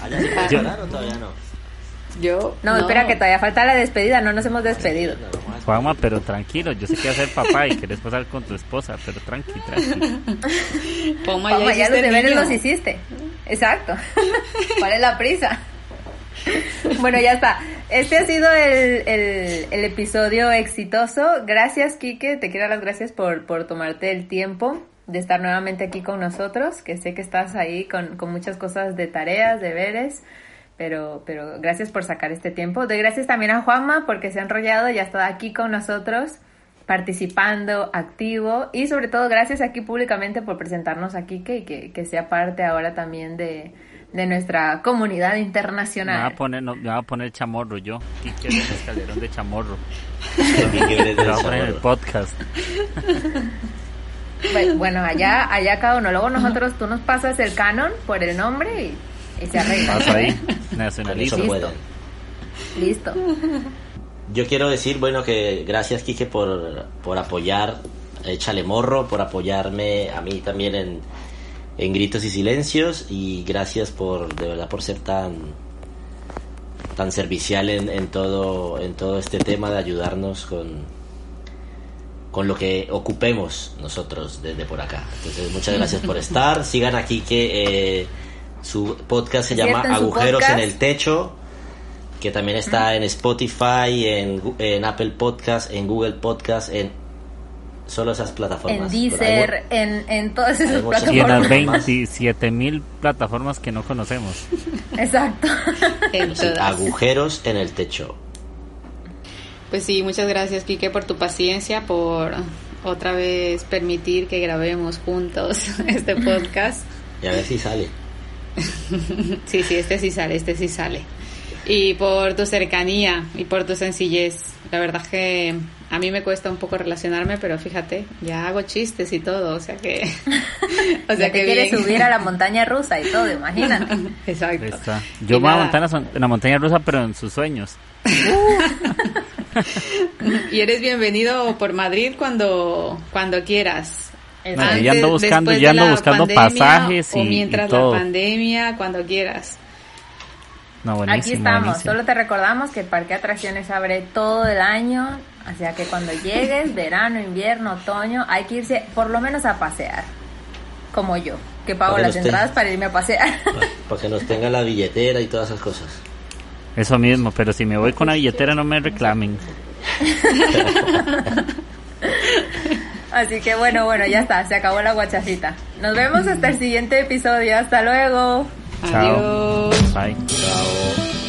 ¿Allá todavía no? Yo. No, espera, que todavía falta la despedida, no nos hemos despedido. Juanma, pero tranquilo, yo sé que vas a ser papá y querés pasar con tu esposa, pero tranqui, tranqui. Juanma, ya, ya los deberes los hiciste. Exacto. [laughs] ¿Cuál es la prisa? [laughs] bueno, ya está. Este ha sido el, el, episodio exitoso. Gracias, Kike. Te quiero dar las gracias por, por tomarte el tiempo de estar nuevamente aquí con nosotros, que sé que estás ahí con, con muchas cosas de tareas, deberes, pero, pero gracias por sacar este tiempo. Doy gracias también a Juanma porque se ha enrollado y ha estado aquí con nosotros participando, activo y sobre todo gracias aquí públicamente por presentarnos aquí que, que, que sea parte ahora también de, de nuestra comunidad internacional. Me voy a poner, no, me voy a poner chamorro yo. Quique es el escalerón de chamorro. [laughs] Me del voy a poner en el podcast. Bueno, bueno, allá, allá cada uno. Luego nosotros, tú nos pasas el canon por el nombre y, y se arregla. Paso ahí. Nacionalismo. [laughs] Listo. Listo. Yo quiero decir, bueno, que gracias, Quique, por, por apoyar Échale Morro, por apoyarme a mí también en, en Gritos y Silencios y gracias por, de verdad, por ser tan tan servicial en, en todo en todo este tema de ayudarnos con con lo que ocupemos nosotros desde por acá. Entonces, muchas gracias por estar. [laughs] Sigan aquí que eh, su podcast se llama Agujeros en el Techo que también está en Spotify, en, en Apple Podcast, en Google Podcast, en solo esas plataformas. En hay Deezer, en, en todas esas muchas Y en las plataformas. 27 mil plataformas que no conocemos. [laughs] Exacto. En sí, agujeros en el techo. Pues sí, muchas gracias, Quique, por tu paciencia, por otra vez permitir que grabemos juntos [laughs] este podcast. Y a ver si sale. [laughs] Sí, sí, este sí sale, este sí sale. Y por tu cercanía y por tu sencillez. La verdad es que a mí me cuesta un poco relacionarme, pero fíjate, ya hago chistes y todo, o sea que... [laughs] o Ya sea te que quieres subir a la [laughs] montaña rusa y todo, imagínate. Exacto. Ahí está. Y Yo me voy a montar en la, son- en la montaña rusa, pero en sus sueños. [laughs] Y eres bienvenido por Madrid cuando, cuando quieras. Bueno, ya ando buscando, ya ando buscando pandemia, pasajes y, O y mientras todo. la pandemia, cuando quieras. No, Aquí estamos, buenísimo. solo te recordamos que el parque de atracciones abre todo el año, o sea que cuando llegues, verano, invierno, otoño, hay que irse por lo menos a pasear, como yo, que pago que las entradas para irme a pasear. [laughs] Para que nos tenga la billetera y todas esas cosas. Eso mismo, pero si me voy con la billetera no me reclamen. [laughs] Así que bueno, bueno, ya está, se acabó la guachafita. Nos vemos hasta el siguiente episodio, hasta luego. Chao. Adiós. Bye. Chao.